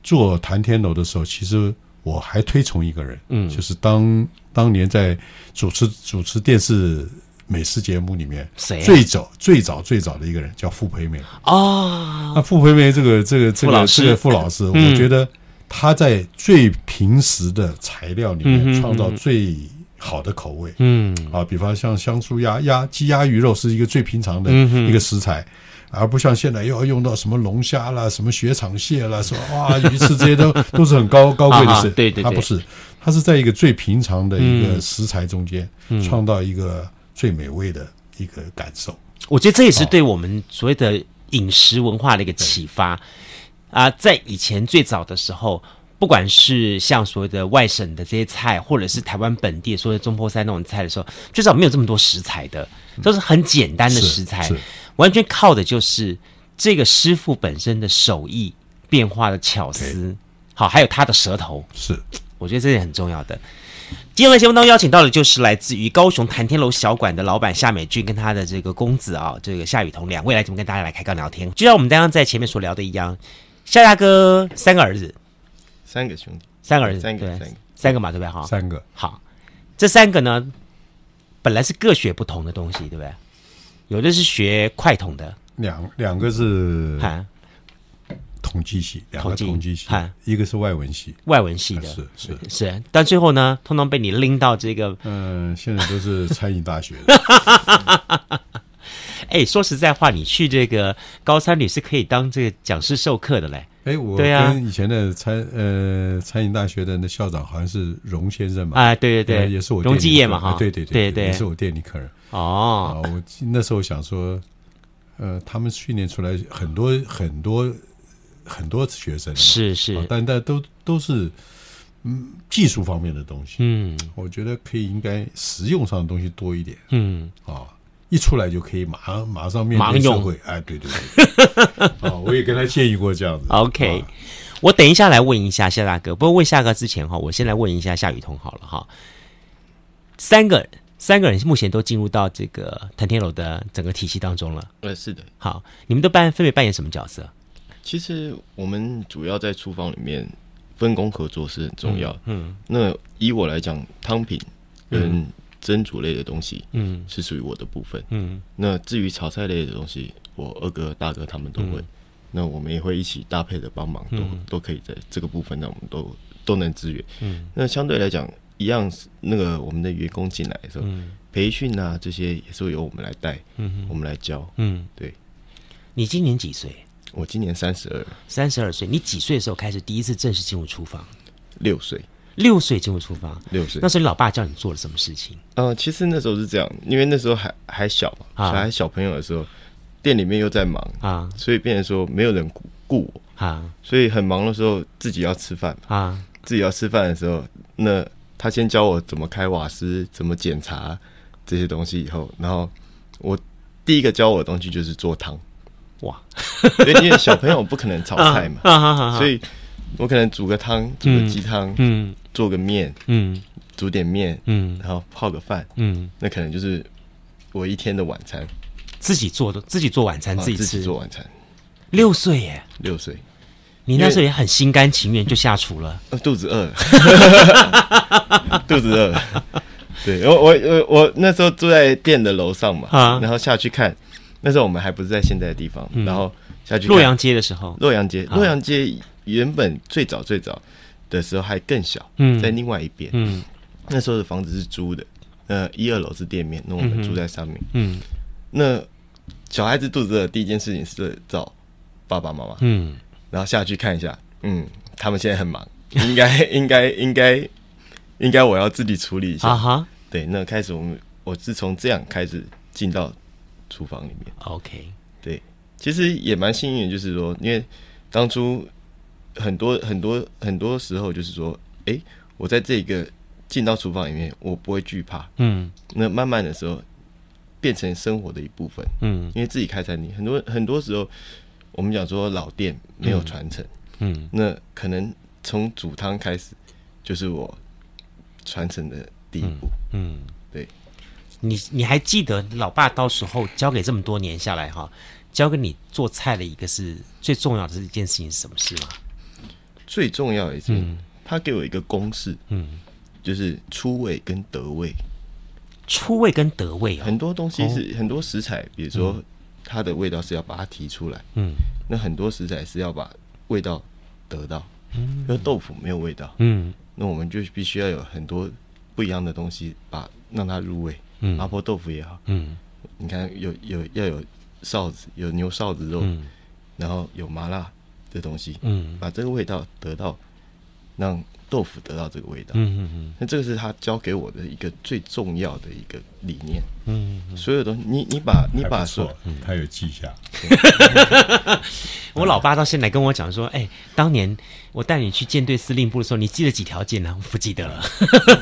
做谈天楼的时候，其实我还推崇一个人，嗯，就是当当年在主持主持电视美食节目里面，谁、啊、最早最早最早的一个人叫傅培梅。哦，那傅培梅这个这个这个是傅老师，我觉得。他在最平时的材料里面创造最好的口味，嗯。啊，比方像香酥鸭、鸭鸡、鸭鱼肉是一个最平常的一个食材，而不像现在又要用到什么龙虾啦、什么雪场蟹啦，什么哇鱼翅这些都 都是很高高贵的食。对对，他不是，它是在一个最平常的一个食材中间创造一个最美味的一个感受。我觉得这也是对我们所谓的饮食文化的一个启发。啊，在以前最早的时候，不管是像所谓的外省的这些菜，或者是台湾本地所谓的中坡菜那种菜的时候，最早没有这么多食材的，都是很简单的食材，完全靠的就是这个师傅本身的手艺、变化的巧思，好，还有他的舌头。是，我觉得这点很重要的。今天的节目当中邀请到的就是来自于高雄谈天楼小馆的老板夏美君跟他的这个公子啊，这个夏雨桐两位来怎么跟大家来开杠聊天，就像我们刚刚在前面所聊的一样，夏大哥三个儿子。三个兄弟，三个儿子，三个，对三个，三个嘛，对不对？哈，三个。好，这三个呢，本来是各学不同的东西，对不对？有的是学快统的，两两个是统计系，两个统计系，一个是外文系，外文系的，是是是。但最后呢，通通被你拎到这个，嗯，现在都是餐饮大学的。哎，说实在话，你去这个高三旅是可以当这个讲师授课的嘞。哎，我跟以前的餐呃餐饮大学的那校长好像是荣先生嘛？啊，对对对，也是我荣基业嘛哈，对对对对，也是我店里客人。哦，我那时候想说，呃，他们训练出来很多很多很多学生，是是，但但都都是嗯技术方面的东西，嗯，我觉得可以应该实用上的东西多一点，嗯。啊。一出来就可以马上马上面对社会，哎，对对对，哦，我也跟他建议过这样子。OK，我等一下来问一下夏大哥，不过问夏哥之前哈，我先来问一下夏雨桐好了哈。三个三个人目前都进入到这个谭天楼的整个体系当中了。呃，是的。好，你们都扮分别扮演什么角色？其实我们主要在厨房里面分工合作是很重要。嗯，那以我来讲，汤品跟蒸煮类的东西，嗯，是属于我的部分，嗯。那至于炒菜类的东西，我二哥、大哥他们都会。嗯、那我们也会一起搭配的帮忙，都、嗯、都可以在这个部分，那我们都都能支援。嗯。那相对来讲，一样是那个我们的员工进来的时候，嗯、培训啊这些也是由我们来带，嗯，我们来教，嗯，对。你今年几岁？我今年三十二，三十二岁。你几岁的时候开始第一次正式进入厨房？六岁。六岁就会出发，六岁。那时候你老爸叫你做了什么事情？呃，其实那时候是这样，因为那时候还还小嘛，还、啊、小朋友的时候，店里面又在忙啊，所以变成说没有人顾顾我啊，所以很忙的时候自己要吃饭啊，自己要吃饭的时候，那他先教我怎么开瓦斯，怎么检查这些东西，以后，然后我第一个教我的东西就是做汤，哇，因为小朋友不可能炒菜嘛，啊啊啊、所以我可能煮个汤，煮个鸡汤，嗯。嗯做个面，嗯，煮点面，嗯，然后泡个饭，嗯，那可能就是我一天的晚餐。自己做的，自己做晚餐，自己吃。自己做晚餐。六岁耶，六岁，你那时候也很心甘情愿就下厨了。肚子饿了，肚子饿 了。对，我我我我那时候住在店的楼上嘛，然后下去看，那时候我们还不是在现在的地方，然后下去洛阳街的时候，洛阳街，洛阳街原本最早最早。的时候还更小，嗯，在另外一边，嗯，那时候的房子是租的，呃，一二楼是店面，那我们住在上面，嗯，那小孩子肚子的，第一件事情是找爸爸妈妈，嗯，然后下去看一下，嗯，他们现在很忙，应该 应该应该应该我要自己处理一下，啊哈，对，那开始我们我是从这样开始进到厨房里面，OK，对，其实也蛮幸运的，就是说，因为当初。很多很多很多时候，就是说，哎、欸，我在这个进到厨房里面，我不会惧怕。嗯，那慢慢的时候，变成生活的一部分。嗯，因为自己开餐厅，很多很多时候，我们讲说老店没有传承。嗯，那可能从煮汤开始，就是我传承的第一步。嗯，嗯对。你你还记得老爸到时候交给这么多年下来哈，教给你做菜的一个是最重要的一件事情是什么事吗？最重要的是，嗯、他给我一个公式，嗯，就是出味跟得味。出味跟得味、哦，很多东西是、哦、很多食材，比如说它的味道是要把它提出来，嗯，那很多食材是要把味道得到，嗯，因为豆腐没有味道，嗯，那我们就必须要有很多不一样的东西，把让它入味。嗯，麻婆豆腐也好，嗯，你看有有要有臊子，有牛臊子肉，嗯、然后有麻辣。的东西，嗯，把这个味道得到让豆腐得到这个味道。嗯嗯嗯。那这个是他教给我的一个最重要的一个理念。嗯，嗯，所有东西，你你把你把说，嗯，他有记下。我老爸到现在跟我讲说，哎、欸，当年我带你去舰队司令部的时候，你记了几条舰呢？我不记得了。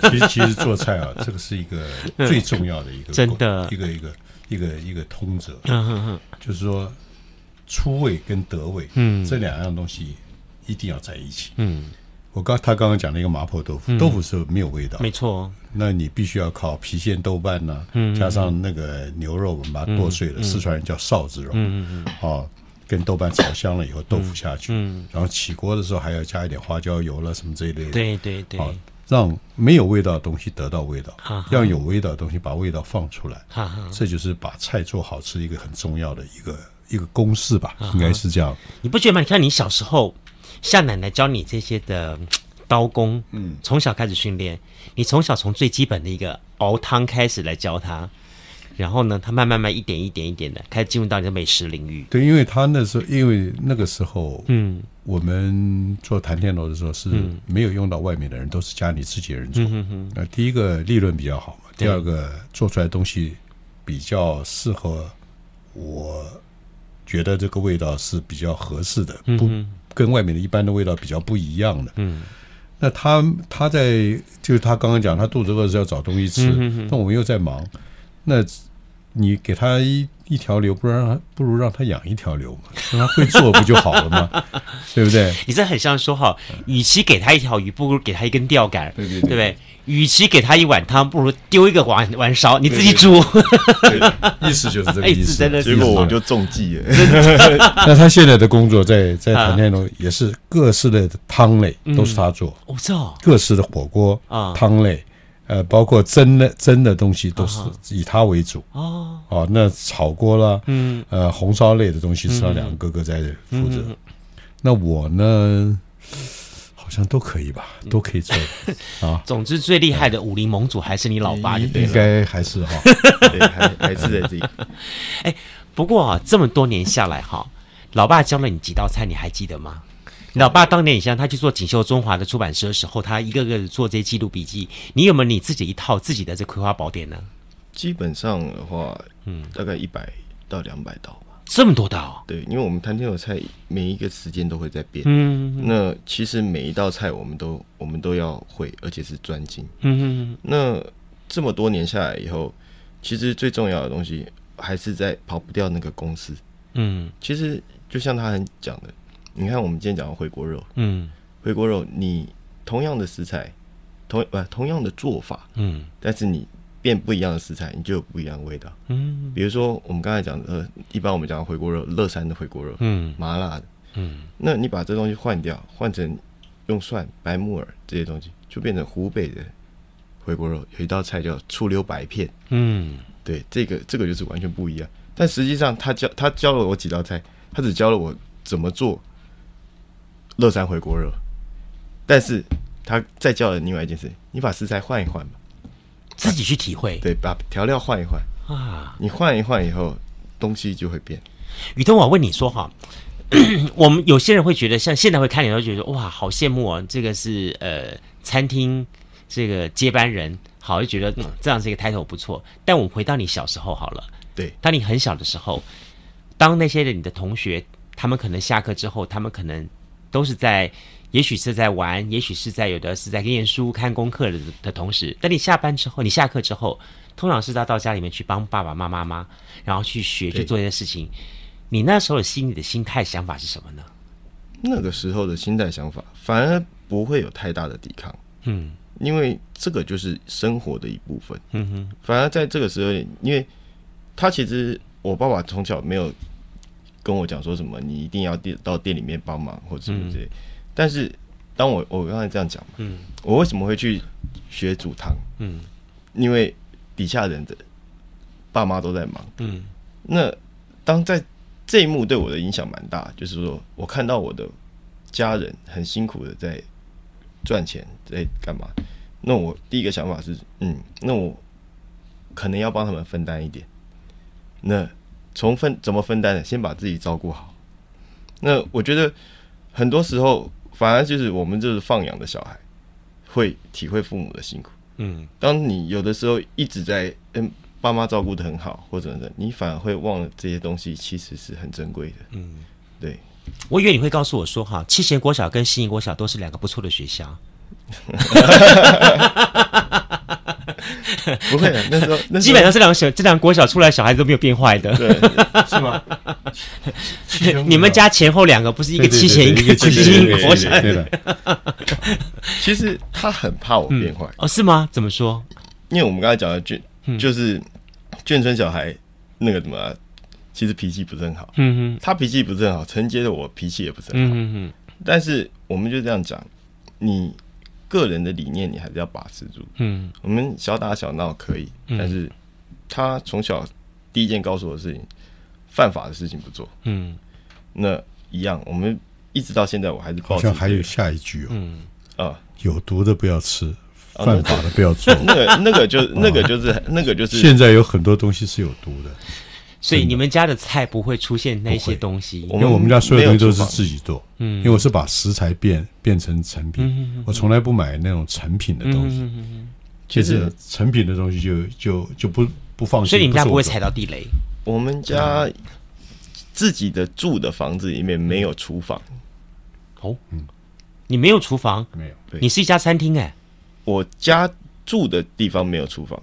其实其实做菜啊，这个是一个最重要的一个 真的一个一个一个一个通则。嗯哼哼，就是说出味跟得味，嗯，这两样东西一定要在一起。嗯，我刚他刚刚讲了一个麻婆豆腐，豆腐是没有味道，没错。那你必须要靠郫县豆瓣呐、啊，加上那个牛肉，我们把它剁碎了，四川人叫臊子肉，嗯嗯嗯，哦。跟豆瓣炒香了以后，豆腐下去，嗯，然后起锅的时候还要加一点花椒油了什么这一类的，对对对，好，让没有味道的东西得到味道，让有味道的东西把味道放出来，这就是把菜做好吃一个很重要的一个一个公式吧，应该是这样。你不觉得吗？你看你小时候，夏奶奶教你这些的刀工，嗯，从小开始训练，你从小从最基本的一个熬汤开始来教他。然后呢，他慢慢慢一点一点一点的开始进入到你的美食领域。对，因为他那时候，因为那个时候，嗯，我们做谈天楼的时候是没有用到外面的人，都是家里自己人做。那第一个利润比较好嘛，第二个做出来的东西比较适合，我觉得这个味道是比较合适的，不跟外面的一般的味道比较不一样的。嗯。那他他在就是他刚刚讲，他肚子饿是要找东西吃，那我们又在忙，那。你给他一一条流，不让他不如让他养一条流嘛，让他会做不就好了吗？对不对？你这很像说哈，与其给他一条鱼，不如给他一根钓竿，对对对，对不对？与其给他一碗汤，不如丢一个碗碗勺，你自己煮。意思就是这个意思。结果我就中计了。那他现在的工作在在谈天楼也是各式的汤类都是他做，我知道各式的火锅啊汤类。呃，包括蒸的蒸的东西都是以他为主哦。哦，那炒锅啦，嗯，呃，红烧类的东西是他两个哥哥在负责。那我呢，好像都可以吧，都可以做 啊。总之，最厉害的武林盟主还是你老爸，应该还是哈，对，还还是在这里。哎，不过啊，这么多年下来哈，老爸教了你几道菜，你还记得吗？你老爸当年，你像他去做《锦绣中华》的出版社的时候，他一个个做这些记录笔记。你有没有你自己一套自己的这葵花宝典呢？基本上的话，嗯，大概一百到两百道吧。这么多道？对，因为我们谈天有菜，每一个时间都会在变。嗯，那其实每一道菜，我们都我们都要会，而且是专精。嗯嗯。那这么多年下来以后，其实最重要的东西还是在跑不掉那个公司。嗯，其实就像他很讲的。你看，我们今天讲的回锅肉，嗯，回锅肉，你同样的食材，同不同样的做法，嗯，但是你变不一样的食材，你就有不一样的味道，嗯。比如说我们刚才讲的，呃，一般我们讲的回锅肉，乐山的回锅肉，嗯，麻辣的，嗯，那你把这东西换掉，换成用蒜、白木耳这些东西，就变成湖北的回锅肉。有一道菜叫醋溜白片，嗯，对，这个这个就是完全不一样。但实际上，他教他教了我几道菜，他只教了我怎么做。乐山回锅肉，但是他再教了另外一件事，你把食材换一换吧，自己去体会。对，把调料换一换啊，你换一换以后，东西就会变。宇东，我问你说哈，我们有些人会觉得，像现在会看你都觉得哇，好羡慕啊，这个是呃餐厅这个接班人，好就觉得、嗯、这样是一个 title 不错。但我们回到你小时候好了，对，当你很小的时候，当那些的你的同学，他们可能下课之后，他们可能。都是在，也许是在玩，也许是在有的是在念书、看功课的的同时。等你下班之后，你下课之后，通常是到到家里面去帮爸爸妈妈妈，然后去学去做一些事情。你那时候心里的心态想法是什么呢？那个时候的心态想法，反而不会有太大的抵抗。嗯，因为这个就是生活的一部分。嗯哼，反而在这个时候，因为他其实我爸爸从小没有。跟我讲说什么？你一定要店到店里面帮忙或者什么之类。但是当我我刚才这样讲嘛，嗯，我为什么会去学煮汤？嗯，因为底下人的爸妈都在忙。嗯，那当在这一幕对我的影响蛮大，就是说我看到我的家人很辛苦的在赚钱，在干嘛？那我第一个想法是，嗯，那我可能要帮他们分担一点。那从分怎么分担呢？先把自己照顾好。那我觉得很多时候反而就是我们就是放养的小孩，会体会父母的辛苦。嗯，当你有的时候一直在嗯爸妈照顾的很好，或者呢，你反而会忘了这些东西其实是很珍贵的。嗯，对。我以为你会告诉我说哈，七贤国小跟新营国小都是两个不错的学校。不会，那时候，那时候基本上这两个小这两个国小出来小孩子都没有变坏的，对，是吗？你们家前后两个不是一个七贤，一个信义国小，对的。其实他很怕我变坏哦，是吗？怎么说？因为我们刚才讲的眷，就是眷村小孩那个什么，其实脾气不是很好。嗯哼，他脾气不是很好，承接的我脾气也不是很好。嗯哼，但是我们就这样讲，你。个人的理念，你还是要把持住。嗯，我们小打小闹可以，嗯、但是他从小第一件告诉我的事情，犯法的事情不做。嗯，那一样，我们一直到现在，我还是好像还有下一句哦。嗯啊，有毒的不要吃，犯法的不要做。那个那个就那个就是那个就是，现在有很多东西是有毒的。所以你们家的菜不会出现那些东西，因为我们家所有东西都是自己做。嗯，因为我是把食材变变成成品，我从来不买那种成品的东西。其实成品的东西就就就不不放心。所以你们家不会踩到地雷。我们家自己的住的房子里面没有厨房。哦，嗯，你没有厨房？没有。对，你是一家餐厅哎。我家住的地方没有厨房，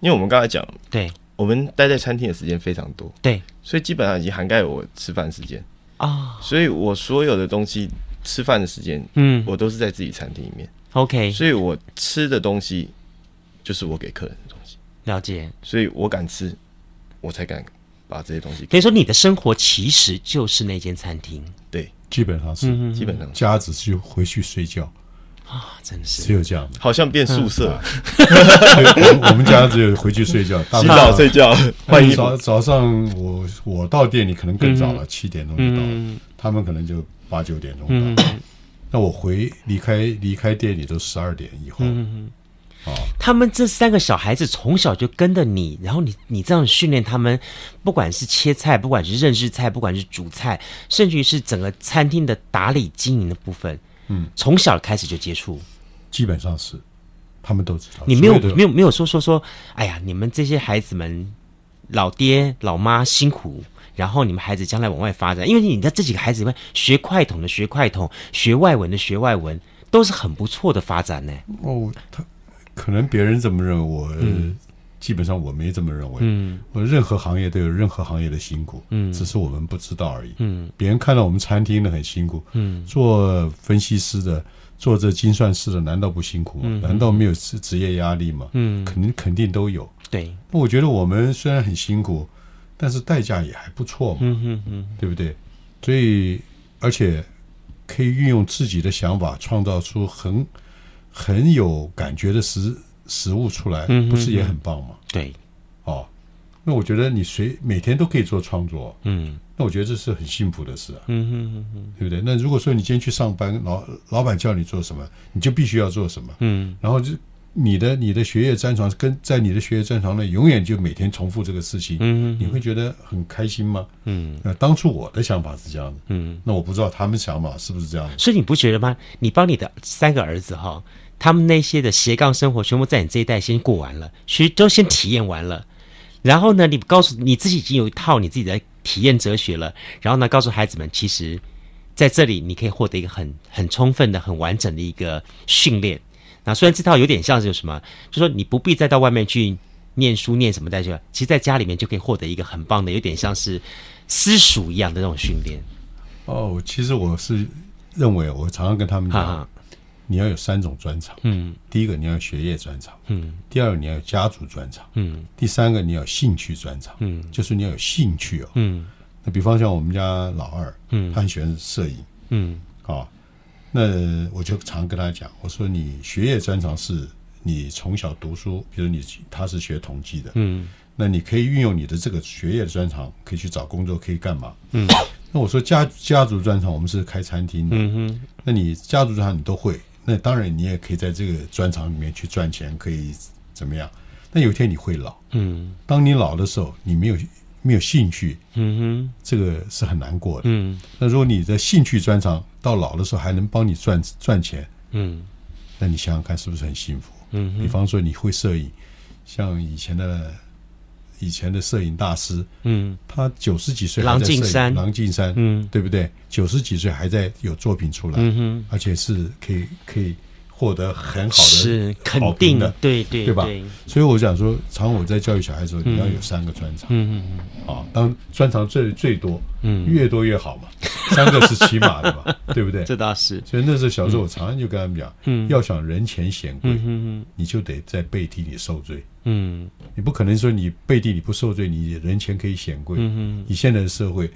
因为我们刚才讲对。我们待在餐厅的时间非常多，对，所以基本上已经涵盖我吃饭时间啊。所以我所有的东西，吃饭的时间，嗯，我都是在自己餐厅里面。OK，所以我吃的东西就是我给客人的东西。了解，所以我敢吃，我才敢把这些东西。可以说，你的生活其实就是那间餐厅。对，基本上是，基本上家只是回去睡觉。啊，真是只有这样，好像变宿舍。我们家只有回去睡觉，洗澡睡觉，换衣服。早早上我我到店里可能更早了，七点钟就到了，他们可能就八九点钟到。那我回离开离开店里都十二点以后。哦，他们这三个小孩子从小就跟着你，然后你你这样训练他们，不管是切菜，不管是认识菜，不管是煮菜，甚至于是整个餐厅的打理经营的部分。嗯，从小开始就接触，基本上是，他们都知道。你没有没有没有说说说，哎呀，你们这些孩子们，老爹老妈辛苦，然后你们孩子将来往外发展，因为你的这几个孩子们学快统的学快统，学外文的学外文，都是很不错的发展呢。哦，他可能别人这么认为，我。嗯基本上我没这么认为。嗯，我任何行业都有任何行业的辛苦，嗯，只是我们不知道而已。嗯，别人看到我们餐厅的很辛苦，嗯，做分析师的，做这精算师的，难道不辛苦吗？难道没有职职业压力吗？嗯，肯定肯定都有。对，那我觉得我们虽然很辛苦，但是代价也还不错嘛。嗯嗯嗯，对不对？所以而且可以运用自己的想法，创造出很很有感觉的食。食物出来，不是也很棒吗？对，哦，那我觉得你随每天都可以做创作，嗯，那我觉得这是很幸福的事啊，嗯嗯嗯，对不对？那如果说你今天去上班，老老板叫你做什么，你就必须要做什么，嗯，然后就你的你的学业专长跟在你的学业专长内，永远就每天重复这个事情，嗯，你会觉得很开心吗？嗯，那当初我的想法是这样的，嗯，那我不知道他们想法是不是这样，所以你不觉得吗？你帮你的三个儿子哈。他们那些的斜杠生活，全部在你这一代先过完了，其实都先体验完了。然后呢，你告诉你自己已经有一套你自己的体验哲学了。然后呢，告诉孩子们，其实在这里你可以获得一个很很充分的、很完整的一个训练。那虽然这套有点像是什么，就说你不必再到外面去念书、念什么在这，其实在家里面就可以获得一个很棒的，有点像是私塾一样的那种训练。哦，其实我是认为，我常常跟他们讲。你要有三种专长，嗯，第一个你要有学业专长，嗯，第二个你要有家族专长，嗯，第三个你要有兴趣专长，嗯，就是你要有兴趣哦，嗯，那比方像我们家老二，嗯，他很喜欢摄影，嗯，啊，那我就常跟他讲，我说你学业专长是你从小读书，比如你他是学统计的，嗯，那你可以运用你的这个学业的专长，可以去找工作，可以干嘛？嗯，那我说家家族专长，我们是开餐厅的，嗯哼，那你家族专长你都会。那当然，你也可以在这个专长里面去赚钱，可以怎么样？但有一天你会老，嗯，当你老的时候，你没有没有兴趣，嗯哼，这个是很难过的。嗯，那如果你的兴趣专长到老的时候还能帮你赚赚钱，嗯，那你想想看是不是很幸福？嗯，比方说你会摄影，像以前的以前的摄影大师，嗯，他九十几岁还在摄影，郎静山，郎静山，嗯，对不对？九十几岁还在有作品出来，嗯哼，而且是可以可以。获得很好的是肯定的，对对对吧？所以我想说，常我在教育小孩的时候，你要有三个专长，嗯嗯嗯，啊，当专长最最多，嗯，越多越好嘛，三个是起码的嘛，对不对？这倒是。所以那时候小时候，我常常就跟他们讲，嗯，要想人前显贵，嗯嗯，你就得在背地里受罪，嗯，你不可能说你背地里不受罪，你人前可以显贵，嗯嗯，你现在的社会，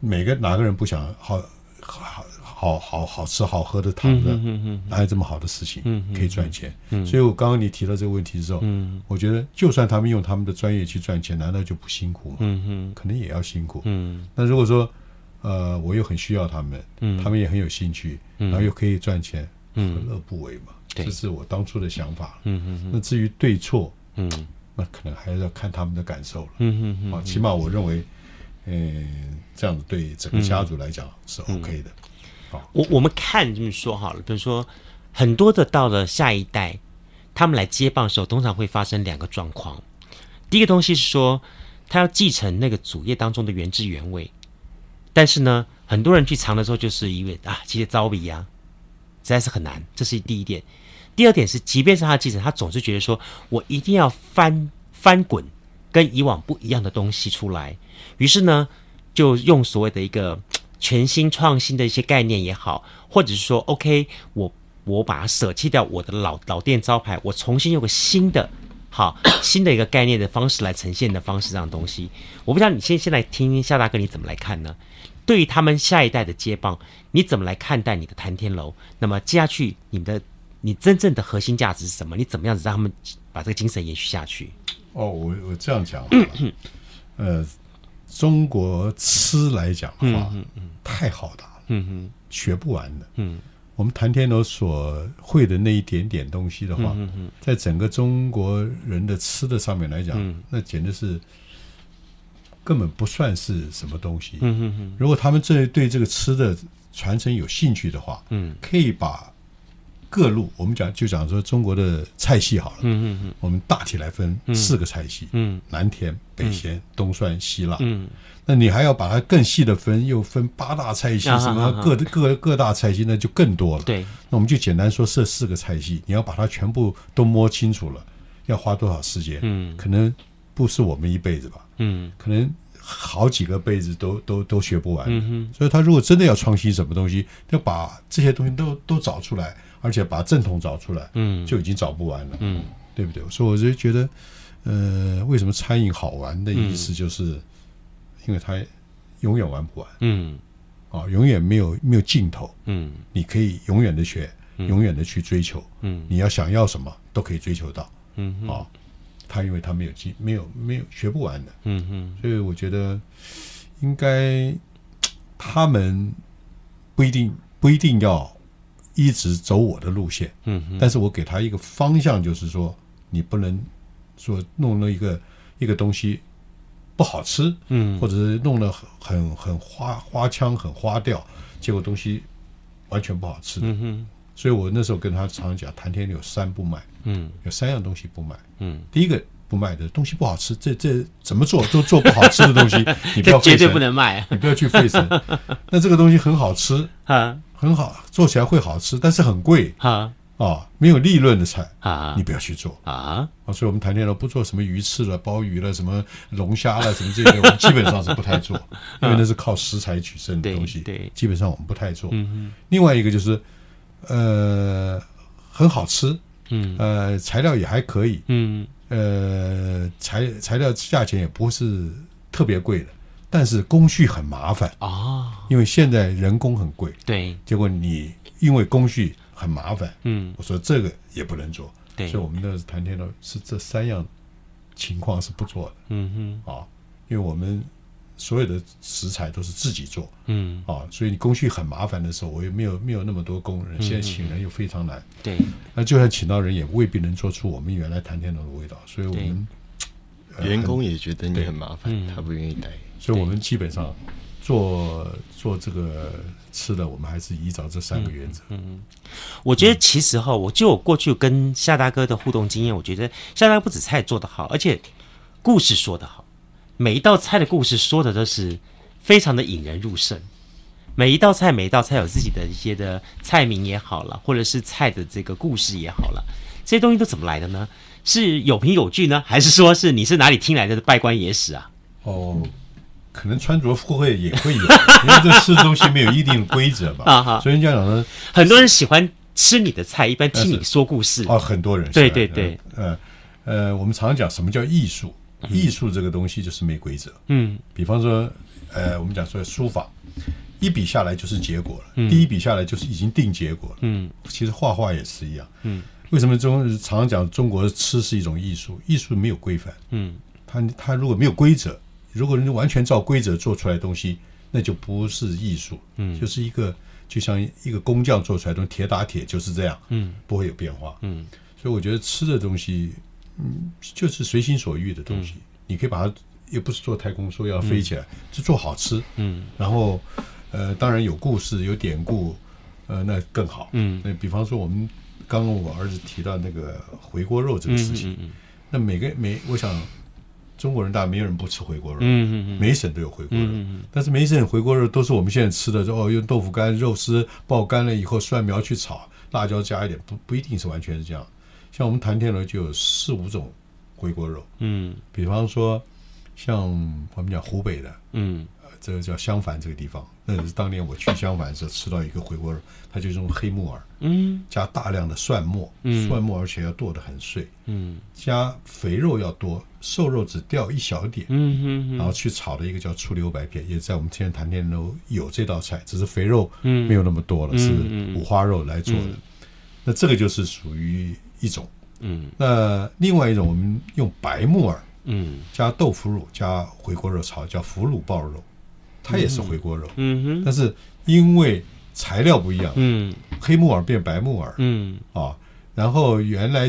每个哪个人不想好好？好好好吃好喝的躺着，哪有这么好的事情可以赚钱？所以，我刚刚你提到这个问题的时候，我觉得，就算他们用他们的专业去赚钱，难道就不辛苦吗？可能也要辛苦。那如果说，呃，我又很需要他们，他们也很有兴趣，然后又可以赚钱，何乐不为嘛？这是我当初的想法。那至于对错，嗯那可能还是要看他们的感受了。啊，起码我认为，嗯，这样子对整个家族来讲是 OK 的。我我们看这么说好了，比如说很多的到了下一代，他们来接棒的时候，通常会发生两个状况。第一个东西是说，他要继承那个祖业当中的原汁原味，但是呢，很多人去尝的时候，就是因为啊，其实糟比呀，实在是很难。这是第一点。第二点是，即便是他继承，他总是觉得说我一定要翻翻滚跟以往不一样的东西出来，于是呢，就用所谓的一个。全新创新的一些概念也好，或者是说，OK，我我把它舍弃掉我的老老店招牌，我重新用个新的好 新的一个概念的方式来呈现的方式，这样东西，我不知道你先先来听听夏大哥你怎么来看呢？对于他们下一代的接棒，你怎么来看待你的谈天楼？那么接下去你的你真正的核心价值是什么？你怎么样子让他们把这个精神延续下去？哦，我我这样讲，呃。中国吃来讲的话，嗯嗯嗯、太浩大了，嗯嗯、学不完的。嗯、我们谭天楼所会的那一点点东西的话，在整个中国人的吃的上面来讲，嗯、那简直是根本不算是什么东西。如果他们这对这个吃的传承有兴趣的话，嗯、可以把。各路我们讲就讲说中国的菜系好了，嗯嗯嗯，我们大体来分四个菜系，嗯，南甜北咸东酸西辣，嗯，那你还要把它更细的分，又分八大菜系，什么各各各大菜系，那就更多了。对，那我们就简单说这四个菜系，你要把它全部都摸清楚了，要花多少时间？嗯，可能不是我们一辈子吧，嗯，可能好几个辈子都都都学不完。嗯哼，所以他如果真的要创新什么东西，要把这些东西都都找出来。而且把正统找出来，嗯，就已经找不完了，嗯，对不对？所以我就觉得，呃，为什么餐饮好玩的意思，就是因为它永远玩不完，嗯，啊，永远没有没有尽头，嗯，你可以永远的学，永远的去追求，嗯，你要想要什么都可以追求到，嗯，啊，他因为他没有尽，没有没有学不完的，嗯嗯，所以我觉得应该他们不一定不一定要。一直走我的路线，嗯，但是我给他一个方向，就是说，你不能说弄了一个一个东西不好吃，嗯，或者是弄得很很很花花腔，很花调，结果东西完全不好吃。的，嗯哼。所以我那时候跟他常常讲，谈天有三不卖，嗯，有三样东西不卖，嗯，第一个不卖的东西不好吃，这这怎么做？都做不好吃的东西，你不要绝对不能卖，你不要去费神。那这个东西很好吃啊。很好，做起来会好吃，但是很贵啊！哦，没有利润的菜啊，你不要去做啊！所以我们谈恋爱不做什么鱼翅了、鲍鱼了、什么龙虾了、什么这些，我们基本上是不太做，因为那是靠食材取胜的东西。对，基本上我们不太做。另外一个就是，呃，很好吃，嗯，呃，材料也还可以，嗯，呃，材材料价钱也不是特别贵的。但是工序很麻烦啊，因为现在人工很贵。对，结果你因为工序很麻烦，嗯，我说这个也不能做。对，所以我们的谈天楼是这三样情况是不做的。嗯哼，啊，因为我们所有的食材都是自己做，嗯，啊，所以你工序很麻烦的时候，我也没有没有那么多工人，现在请人又非常难。对，那就算请到人，也未必能做出我们原来谈天楼的味道。所以我们。员工也觉得你很麻烦，他不愿意带。所以我们基本上做做这个吃的，我们还是依照这三个原则。嗯，我觉得其实哈，我就我过去跟夏大哥的互动经验，我觉得夏大哥不止菜做得好，而且故事说得好，每一道菜的故事说的都是非常的引人入胜。每一道菜，每一道菜有自己的一些的菜名也好了，或者是菜的这个故事也好了，这些东西都怎么来的呢？是有凭有据呢，还是说是你是哪里听来的拜官野史啊？哦，可能穿着附会也会有，因为这吃东西没有一定的规则嘛。啊，所以这样讲呢，很多人喜欢吃你的菜，一般听你说故事。哦，很多人。对对对，呃呃，我们常讲什么叫艺术？艺术这个东西就是没规则。嗯，比方说，呃，我们讲说书法。一笔下来就是结果了，嗯、第一笔下来就是已经定结果了。嗯，其实画画也是一样。嗯，为什么中常常讲中国吃是一种艺术？艺术没有规范。嗯，它它如果没有规则，如果人家完全照规则做出来的东西，那就不是艺术。嗯，就是一个就像一个工匠做出来的东西，铁打铁就是这样。嗯，不会有变化。嗯，所以我觉得吃的东西，嗯，就是随心所欲的东西。嗯、你可以把它，也不是做太空说要飞起来，嗯、就做好吃。嗯，然后。呃，当然有故事，有典故，呃，那更好。嗯，那比方说我们刚刚我儿子提到那个回锅肉这个事情，嗯、那每个每我想中国人大没有人不吃回锅肉，嗯嗯嗯、每省都有回锅肉，但是每省回锅肉都是我们现在吃的，哦，用豆腐干、肉丝爆干了以后，蒜苗去炒，辣椒加一点，不不一定是完全是这样。像我们谭天楼就有四五种回锅肉，嗯，比方说像我们讲湖北的，嗯。这个叫襄樊这个地方，那是当年我去襄樊的时候吃到一个回锅肉，它就是用黑木耳，嗯，加大量的蒜末，嗯，蒜末而且要剁得很碎，嗯，加肥肉要多，瘦肉只掉一小点，嗯哼，然后去炒的一个叫醋溜白片，也在我们天坛天楼有这道菜，只是肥肉没有那么多了，是五花肉来做的，那这个就是属于一种，嗯，那另外一种我们用白木耳，嗯，加豆腐乳加回锅肉炒，叫腐乳爆肉。它也是回锅肉，嗯哼，但是因为材料不一样，嗯，黑木耳变白木耳，嗯。啊，然后原来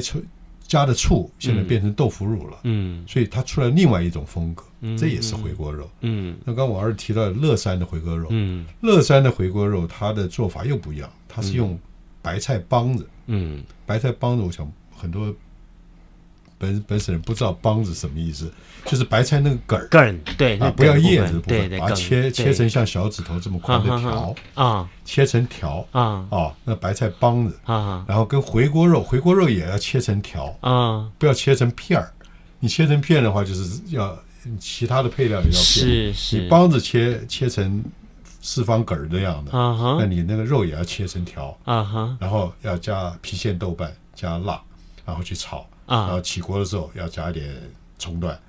加的醋现在变成豆腐乳了，嗯，所以它出来另外一种风格，这也是回锅肉，嗯。那刚我儿子提到乐山的回锅肉，嗯，乐山的回锅肉它的做法又不一样，它是用白菜帮子，嗯，白菜帮子，我想很多。本本省人不知道梆子什么意思，就是白菜那个梗儿，梗对啊，不要叶子的部分，把它切切成像小指头这么宽的条啊，切成条啊，哦，那白菜梆子啊，然后跟回锅肉，回锅肉也要切成条啊，不要切成片儿，你切成片的话，就是要其他的配料也要变，是是，你梆子切切成四方梗儿这样的，那你那个肉也要切成条啊，然后要加郫县豆瓣，加辣，然后去炒。啊，然后起锅的时候要加一点葱段，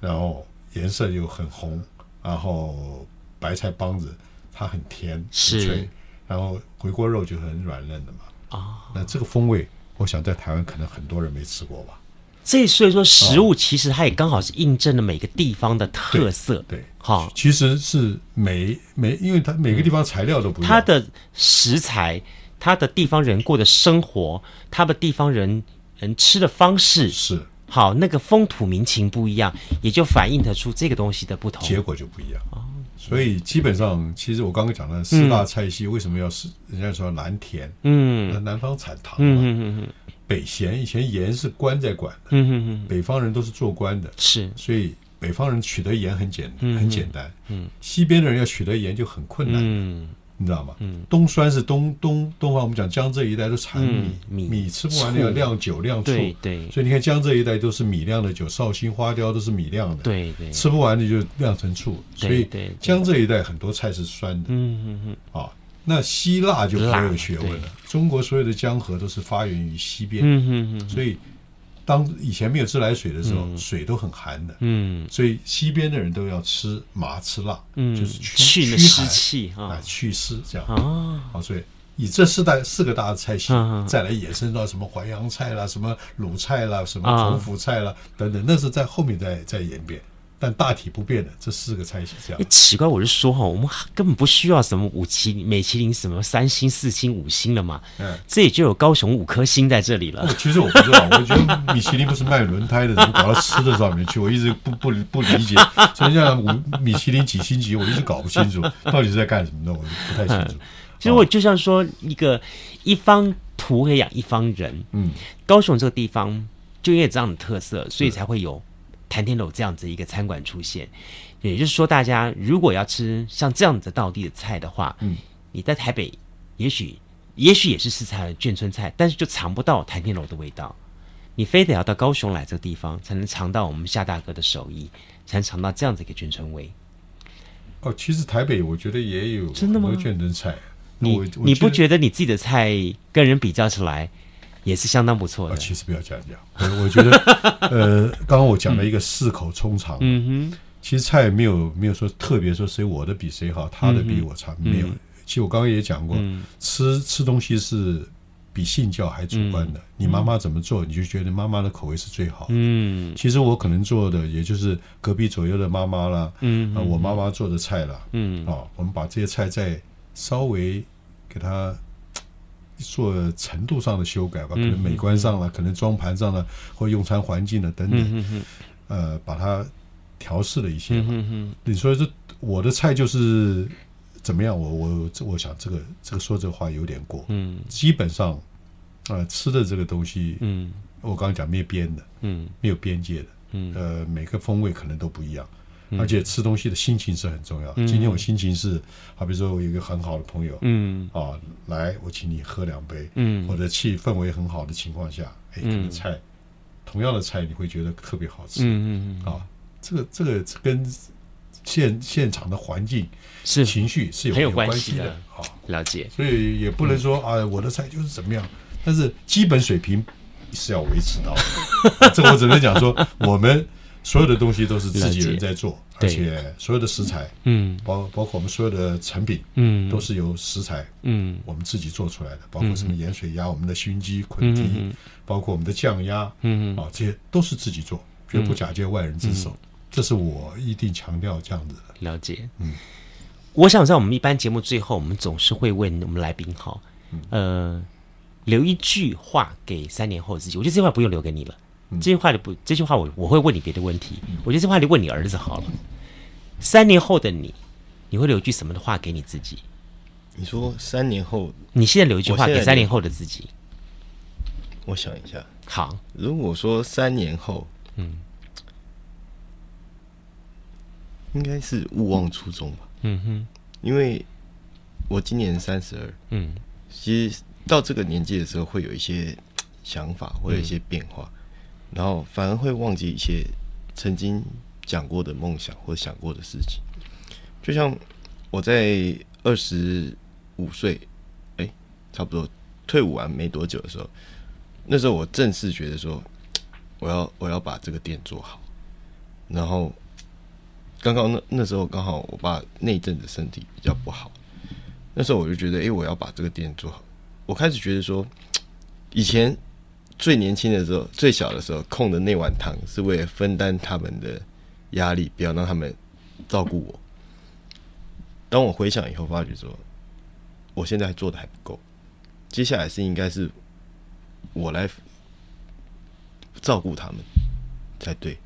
然后颜色又很红，然后白菜帮子它很甜很脆，是然后回锅肉就很软嫩的嘛。啊，那这个风味，我想在台湾可能很多人没吃过吧。这所以说食物其实它也刚好是印证了每个地方的特色。对，好，其实是每每，因为它每个地方材料都不一样，它的食材，它的地方人过的生活，它的地方人。人吃的方式是。好，那个风土民情不一样，也就反映得出这个东西的不同，结果就不一样。哦，所以基本上，其实我刚刚讲的四大菜系为什么要是人家说南甜，嗯，那南方产糖嘛，嗯嗯嗯，北咸，以前盐是官在管的，嗯嗯嗯，北方人都是做官的，是，所以北方人取得盐很简很简单，嗯，西边的人要取得盐就很困难，嗯。你知道吗？嗯，东酸是东东东方，我们讲江浙一带都产米，米米吃不完的要酿酒酿醋，对，所以你看江浙一带都是米酿的酒，绍兴花雕都是米酿的，对对，吃不完的就酿成醋，所以江浙一带很多菜是酸的，嗯嗯嗯，啊，那希腊就很有学问了。中国所有的江河都是发源于西边，嗯嗯嗯，所以。当以前没有自来水的时候，水都很寒的，嗯，所以西边的人都要吃麻吃辣，嗯，就是去去湿气啊，去湿这样。啊，好，所以以这四大四个大的菜系，再来衍生到什么淮扬菜啦，什么鲁菜啦，什么孔府菜啦等等，那是在后面再再演变。但大体不变的这四个菜是这样。哎，奇怪，我就说哈，我们根本不需要什么五七美其林什么三星、四星、五星了嘛。嗯，这也就有高雄五颗星在这里了。其实我不知道，我觉得米其林不是卖轮胎的，怎么搞到吃的上面去？我一直不不不理解。所以像五米其林几星级，我一直搞不清楚到底是在干什么的，我不太清楚。嗯、其实我就像说一个一方土可以养一方人。嗯，高雄这个地方就因为这样的特色，所以才会有。谈天楼这样子一个餐馆出现，也就是说，大家如果要吃像这样子道地的菜的话，嗯，你在台北也许也许也是四菜眷村菜，但是就尝不到谭天楼的味道。你非得要到高雄来这个地方，才能尝到我们夏大哥的手艺，才能尝到这样子一个眷村味。哦，其实台北我觉得也有真的吗？眷村菜，你你不觉得你自己的菜跟人比较起来？也是相当不错的。其实不要这样讲，我觉得，呃，刚刚我讲了一个四口衷肠，嗯哼，其实菜没有没有说特别说谁我的比谁好，他的比我差，没有。其实我刚刚也讲过，吃吃东西是比信教还主观的。你妈妈怎么做，你就觉得妈妈的口味是最好。嗯，其实我可能做的也就是隔壁左右的妈妈啦，嗯，我妈妈做的菜啦，嗯，啊，我们把这些菜再稍微给它。做程度上的修改吧，可能美观上了，可能装盘上了，或用餐环境了等等，呃，把它调试了一些。你说这我的菜就是怎么样？我我我想这个这个说这个话有点过。嗯，基本上，呃，吃的这个东西，嗯，我刚刚讲没有边的，嗯，没有边界的，嗯，呃，每个风味可能都不一样。而且吃东西的心情是很重要的。今天我心情是，好比说我有一个很好的朋友，嗯，啊，来，我请你喝两杯，嗯，或者气氛围很好的情况下，哎，可能菜，同样的菜你会觉得特别好吃，嗯嗯啊，这个这个跟现现场的环境是。情绪是有很有关系的，啊，了解。所以也不能说啊，我的菜就是怎么样，但是基本水平是要维持到的。这我只能讲说我们。所有的东西都是自己人在做，而且所有的食材，嗯，包包括我们所有的成品，嗯，都是由食材，嗯，我们自己做出来的，包括什么盐水鸭、我们的熏鸡、捆蹄，包括我们的酱鸭，嗯，啊，这些都是自己做，绝不假借外人之手，这是我一定强调这样子的。了解，嗯，我想在我们一般节目最后，我们总是会问我们来宾，好，呃，留一句话给三年后的自己，我觉得这句话不用留给你了。这句话你不，这句话我我会问你别的问题。我觉得这话你问你儿子好了。三年后的你，你会留一句什么的话给你自己？你说三年后，你现在留一句话给三年后的自己。我想一下。好，如果说三年后，嗯，应该是勿忘初衷吧。嗯哼，因为我今年三十二，嗯，其实到这个年纪的时候，会有一些想法，会有一些变化。然后反而会忘记一些曾经讲过的梦想或想过的事情，就像我在二十五岁，哎，差不多退伍完没多久的时候，那时候我正式觉得说，我要我要把这个店做好。然后刚刚那那时候刚好我爸那一阵子身体比较不好，那时候我就觉得，哎，我要把这个店做好。我开始觉得说，以前。最年轻的时候，最小的时候，空的那碗汤是为了分担他们的压力，不要让他们照顾我。当我回想以后，发觉说，我现在做的还不够，接下来是应该是我来照顾他们才对。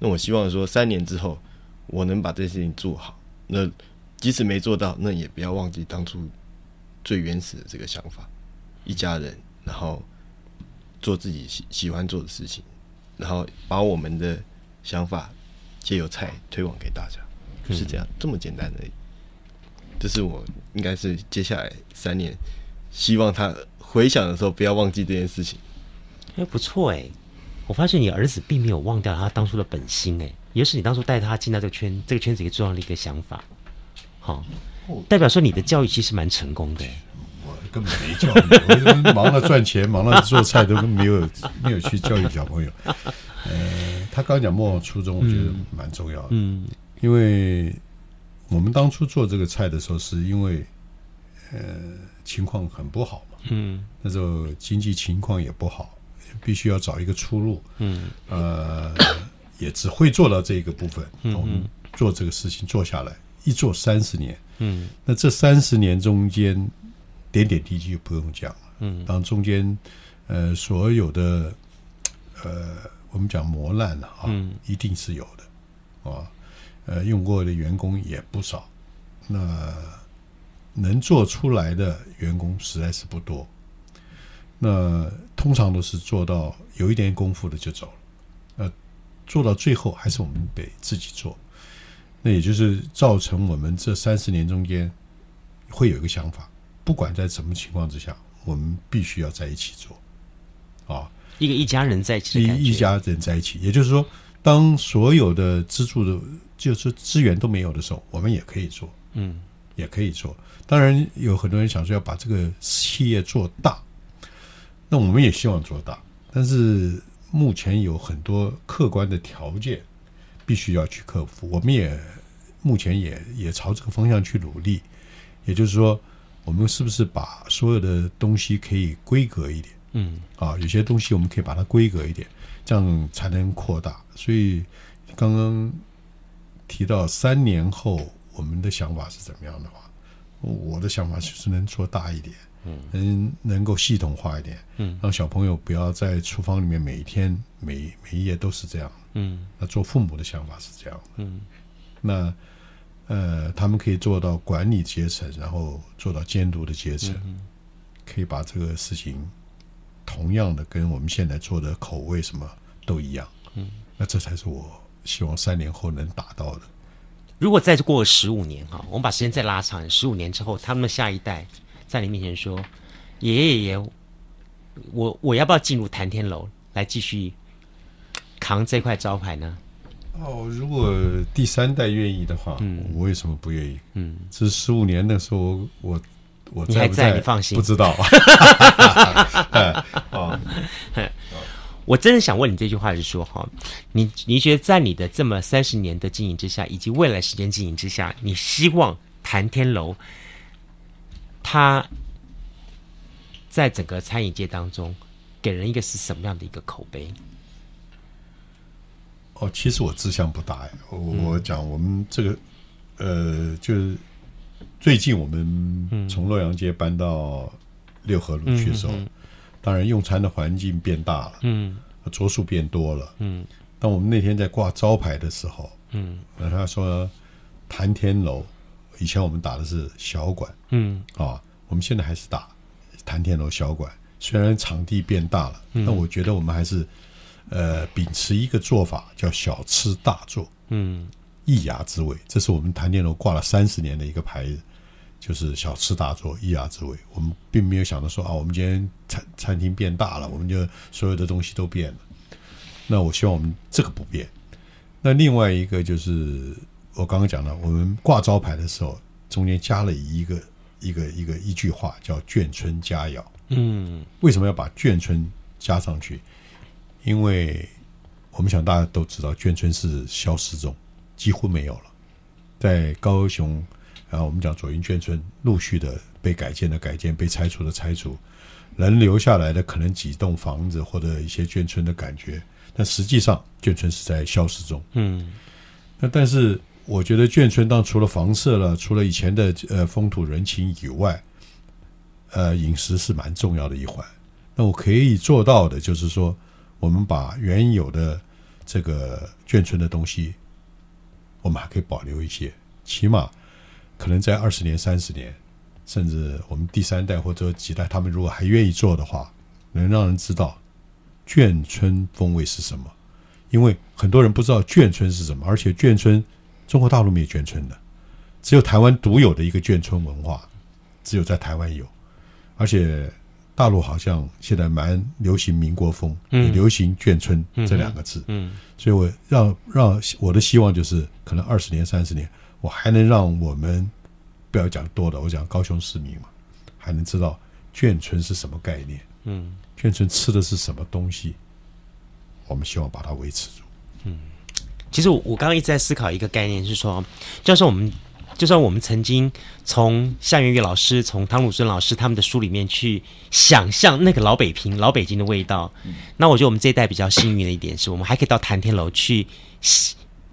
那我希望说，三年之后，我能把这件事情做好。那即使没做到，那也不要忘记当初最原始的这个想法，一家人，然后。做自己喜喜欢做的事情，然后把我们的想法借由菜推广给大家，就是这样，这么简单的。这是我应该是接下来三年希望他回想的时候不要忘记这件事情。哎，不错哎，我发现你儿子并没有忘掉他当初的本心哎，也是你当初带他进到这个圈这个圈子一个重要的一个想法，好，代表说你的教育其实蛮成功的。根本没教育，我忙着赚钱，忙着做菜，都没有没有去教育小朋友。呃，他刚讲莫忘初衷，我觉得蛮重要的。嗯，因为我们当初做这个菜的时候，是因为呃情况很不好嘛。嗯，那时候经济情况也不好，必须要找一个出路。嗯，呃，也只会做到这一个部分。嗯，我们做这个事情做下来，一做三十年。嗯，那这三十年中间点点滴滴就不用讲了。嗯，当中间呃所有的呃我们讲磨难了啊，嗯，一定是有的啊。呃，用过的员工也不少，那能做出来的员工实在是不多。那通常都是做到有一点功夫的就走了，呃，做到最后还是我们得自己做。那也就是造成我们这三十年中间会有一个想法，不管在什么情况之下，我们必须要在一起做，啊，一个一家人在一起，一一家人在一起，也就是说，当所有的资助的。就是资源都没有的时候，我们也可以做，嗯，也可以做。当然，有很多人想说要把这个企业做大，那我们也希望做大，但是目前有很多客观的条件必须要去克服。我们也目前也也朝这个方向去努力。也就是说，我们是不是把所有的东西可以规格一点？嗯，啊，有些东西我们可以把它规格一点，这样才能扩大。所以刚刚。提到三年后我们的想法是怎么样的话，我的想法就是能做大一点，嗯，能能够系统化一点，嗯，让小朋友不要在厨房里面每一天每每一夜都是这样，嗯，那做父母的想法是这样，嗯，那呃，他们可以做到管理阶层，然后做到监督的阶层，可以把这个事情同样的跟我们现在做的口味什么都一样，嗯，那这才是我。希望三年后能达到的。如果再过十五年哈，我们把时间再拉长，十五年之后，他们的下一代在你面前说：“爷爷爷爷，我我要不要进入谭天楼来继续扛这块招牌呢？”哦，如果第三代愿意的话，嗯，我为什么不愿意？嗯，这十五年的时候，我我在不在？你还在？你放心，不知道。哦。我真的想问你这句话，是说哈，你你觉得在你的这么三十年的经营之下，以及未来时间经营之下，你希望谭天楼它在整个餐饮界当中给人一个是什么样的一个口碑？哦，其实我志向不大呀。我我讲我们这个呃，就是最近我们从洛阳街搬到六合路去的时候。嗯嗯当然，用餐的环境变大了，嗯，桌数变多了，嗯。当我们那天在挂招牌的时候，嗯，那他说“谭天楼”，以前我们打的是小馆，嗯，啊，我们现在还是打“谭天楼小馆”，虽然场地变大了，但我觉得我们还是呃秉持一个做法，叫“小吃大做”，嗯，一牙之味，这是我们谭天楼挂了三十年的一个牌子。就是小吃大做，一牙之味。我们并没有想到说啊，我们今天餐餐厅变大了，我们就所有的东西都变了。那我希望我们这个不变。那另外一个就是我刚刚讲了，我们挂招牌的时候，中间加了一个一个一个一句话，叫“眷村佳肴”。嗯，为什么要把眷村加上去？因为我们想大家都知道，眷村是消失中，几乎没有了，在高雄。然后我们讲左营眷村陆续的被改建的改建，被拆除的拆除，能留下来的可能几栋房子或者一些眷村的感觉，但实际上眷村是在消失中。嗯，那但是我觉得眷村当除了房舍了，除了以前的呃风土人情以外，呃饮食是蛮重要的一环。那我可以做到的就是说，我们把原有的这个眷村的东西，我们还可以保留一些，起码。可能在二十年、三十年，甚至我们第三代或者几代，他们如果还愿意做的话，能让人知道眷村风味是什么。因为很多人不知道眷村是什么，而且眷村中国大陆没有眷村的，只有台湾独有的一个眷村文化，只有在台湾有。而且大陆好像现在蛮流行民国风，也流行眷村这两个字。嗯，所以我让让我的希望就是，可能二十年、三十年。我还能让我们不要讲多的，我讲高雄市民嘛，还能知道眷村是什么概念？嗯，眷村吃的是什么东西？我们希望把它维持住。嗯，其实我我刚刚一直在思考一个概念，是说，就是我们就算我们曾经从夏元玉老师、从汤鲁孙老师他们的书里面去想象那个老北平、老北京的味道，嗯、那我觉得我们这一代比较幸运的一点是我们还可以到谈天楼去。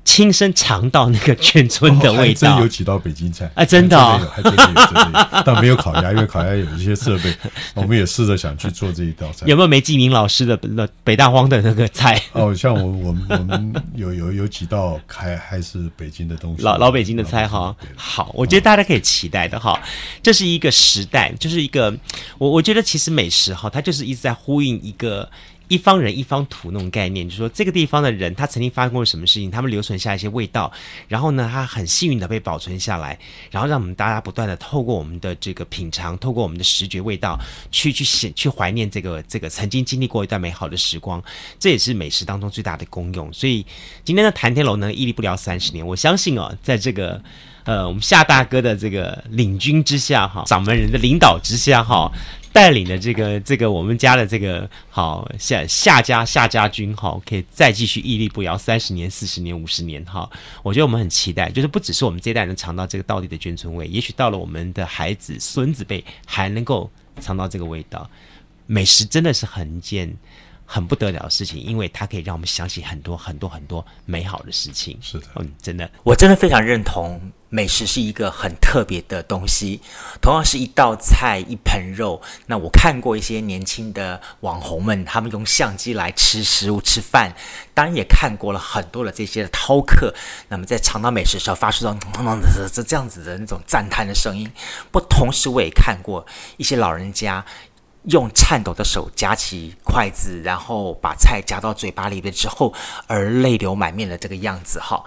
亲身尝到那个眷村的味道，真有几道北京菜啊！真的，哦，还真的有，还真的有，但没有烤鸭，因为烤鸭有一些设备。我们也试着想去做这一道菜。有没有梅继明老师的那北大荒的那个菜？哦，像我我们我们有有有几道还还是北京的东西，老老北京的菜哈。好，我觉得大家可以期待的哈。这是一个时代，就是一个我我觉得其实美食哈，它就是一直在呼应一个。一方人一方土那种概念，就是说这个地方的人他曾经发生过什么事情，他们留存下一些味道，然后呢，他很幸运的被保存下来，然后让我们大家不断的透过我们的这个品尝，透过我们的视觉味道去去想去怀念这个这个曾经经历过一段美好的时光，这也是美食当中最大的功用。所以今天的谭天楼呢，屹立不了三十年，我相信哦，在这个呃我们夏 大哥的这个领军之下哈，掌门人的领导之下哈。带领的这个这个我们家的这个好夏夏家夏家军哈，可以再继续屹立不摇三十年、四十年、五十年哈。我觉得我们很期待，就是不只是我们这一代人尝到这个道地的眷村味，也许到了我们的孩子、孙子辈还能够尝到这个味道。美食真的是很件很不得了的事情，因为它可以让我们想起很多很多很多美好的事情。是的，嗯，真的，我真的非常认同。美食是一个很特别的东西，同样是一道菜、一盆肉。那我看过一些年轻的网红们，他们用相机来吃食物、吃饭，当然也看过了很多的这些饕客。那么在尝到美食的时候，发出这种这这样子的那种赞叹的声音。不，同时我也看过一些老人家用颤抖的手夹起筷子，然后把菜夹到嘴巴里边之后，而泪流满面的这个样子。哈，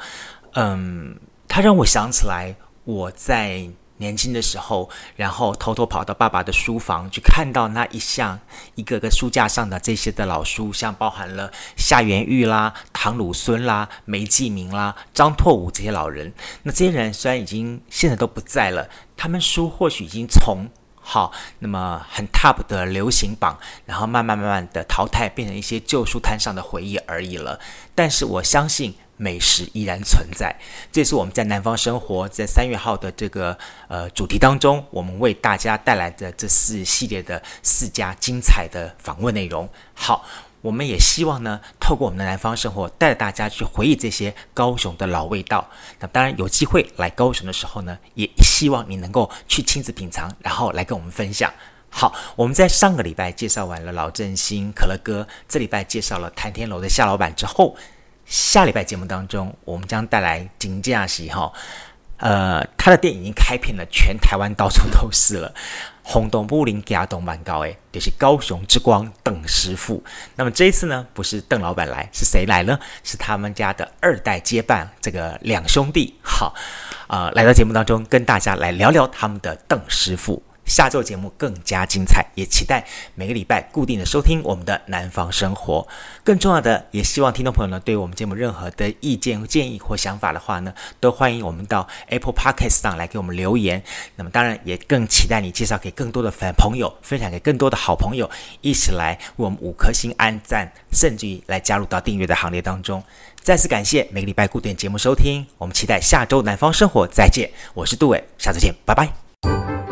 嗯。他让我想起来，我在年轻的时候，然后偷偷跑到爸爸的书房去看到那一项一个个书架上的这些的老书，像包含了夏元玉啦、唐鲁孙啦、梅继明啦、张拓武这些老人。那这些人虽然已经现在都不在了，他们书或许已经从好那么很 top 的流行榜，然后慢慢慢慢的淘汰，变成一些旧书摊上的回忆而已了。但是我相信。美食依然存在，这是我们在南方生活在三月号的这个呃主题当中，我们为大家带来的这四系列的四家精彩的访问内容。好，我们也希望呢，透过我们的南方生活，带着大家去回忆这些高雄的老味道。那当然有机会来高雄的时候呢，也希望你能够去亲自品尝，然后来跟我们分享。好，我们在上个礼拜介绍完了老振兴可乐哥，这礼拜介绍了谭天楼的夏老板之后。下礼拜节目当中，我们将带来金架喜哈，呃，他的店已经开遍了全台湾，到处都是了。轰动武林加东蛮高诶，就是高雄之光邓师傅。那么这一次呢，不是邓老板来，是谁来呢？是他们家的二代接班，这个两兄弟，好，啊、来到节目当中跟大家来聊聊他们的邓师傅。下周节目更加精彩，也期待每个礼拜固定的收听我们的南方生活。更重要的，也希望听众朋友呢，对我们节目任何的意见、建议或想法的话呢，都欢迎我们到 Apple Podcast 上来给我们留言。那么，当然也更期待你介绍给更多的粉朋友，分享给更多的好朋友，一起来为我们五颗星按赞，甚至于来加入到订阅的行列当中。再次感谢每个礼拜固定节目收听，我们期待下周南方生活再见。我是杜伟，下次见，拜拜。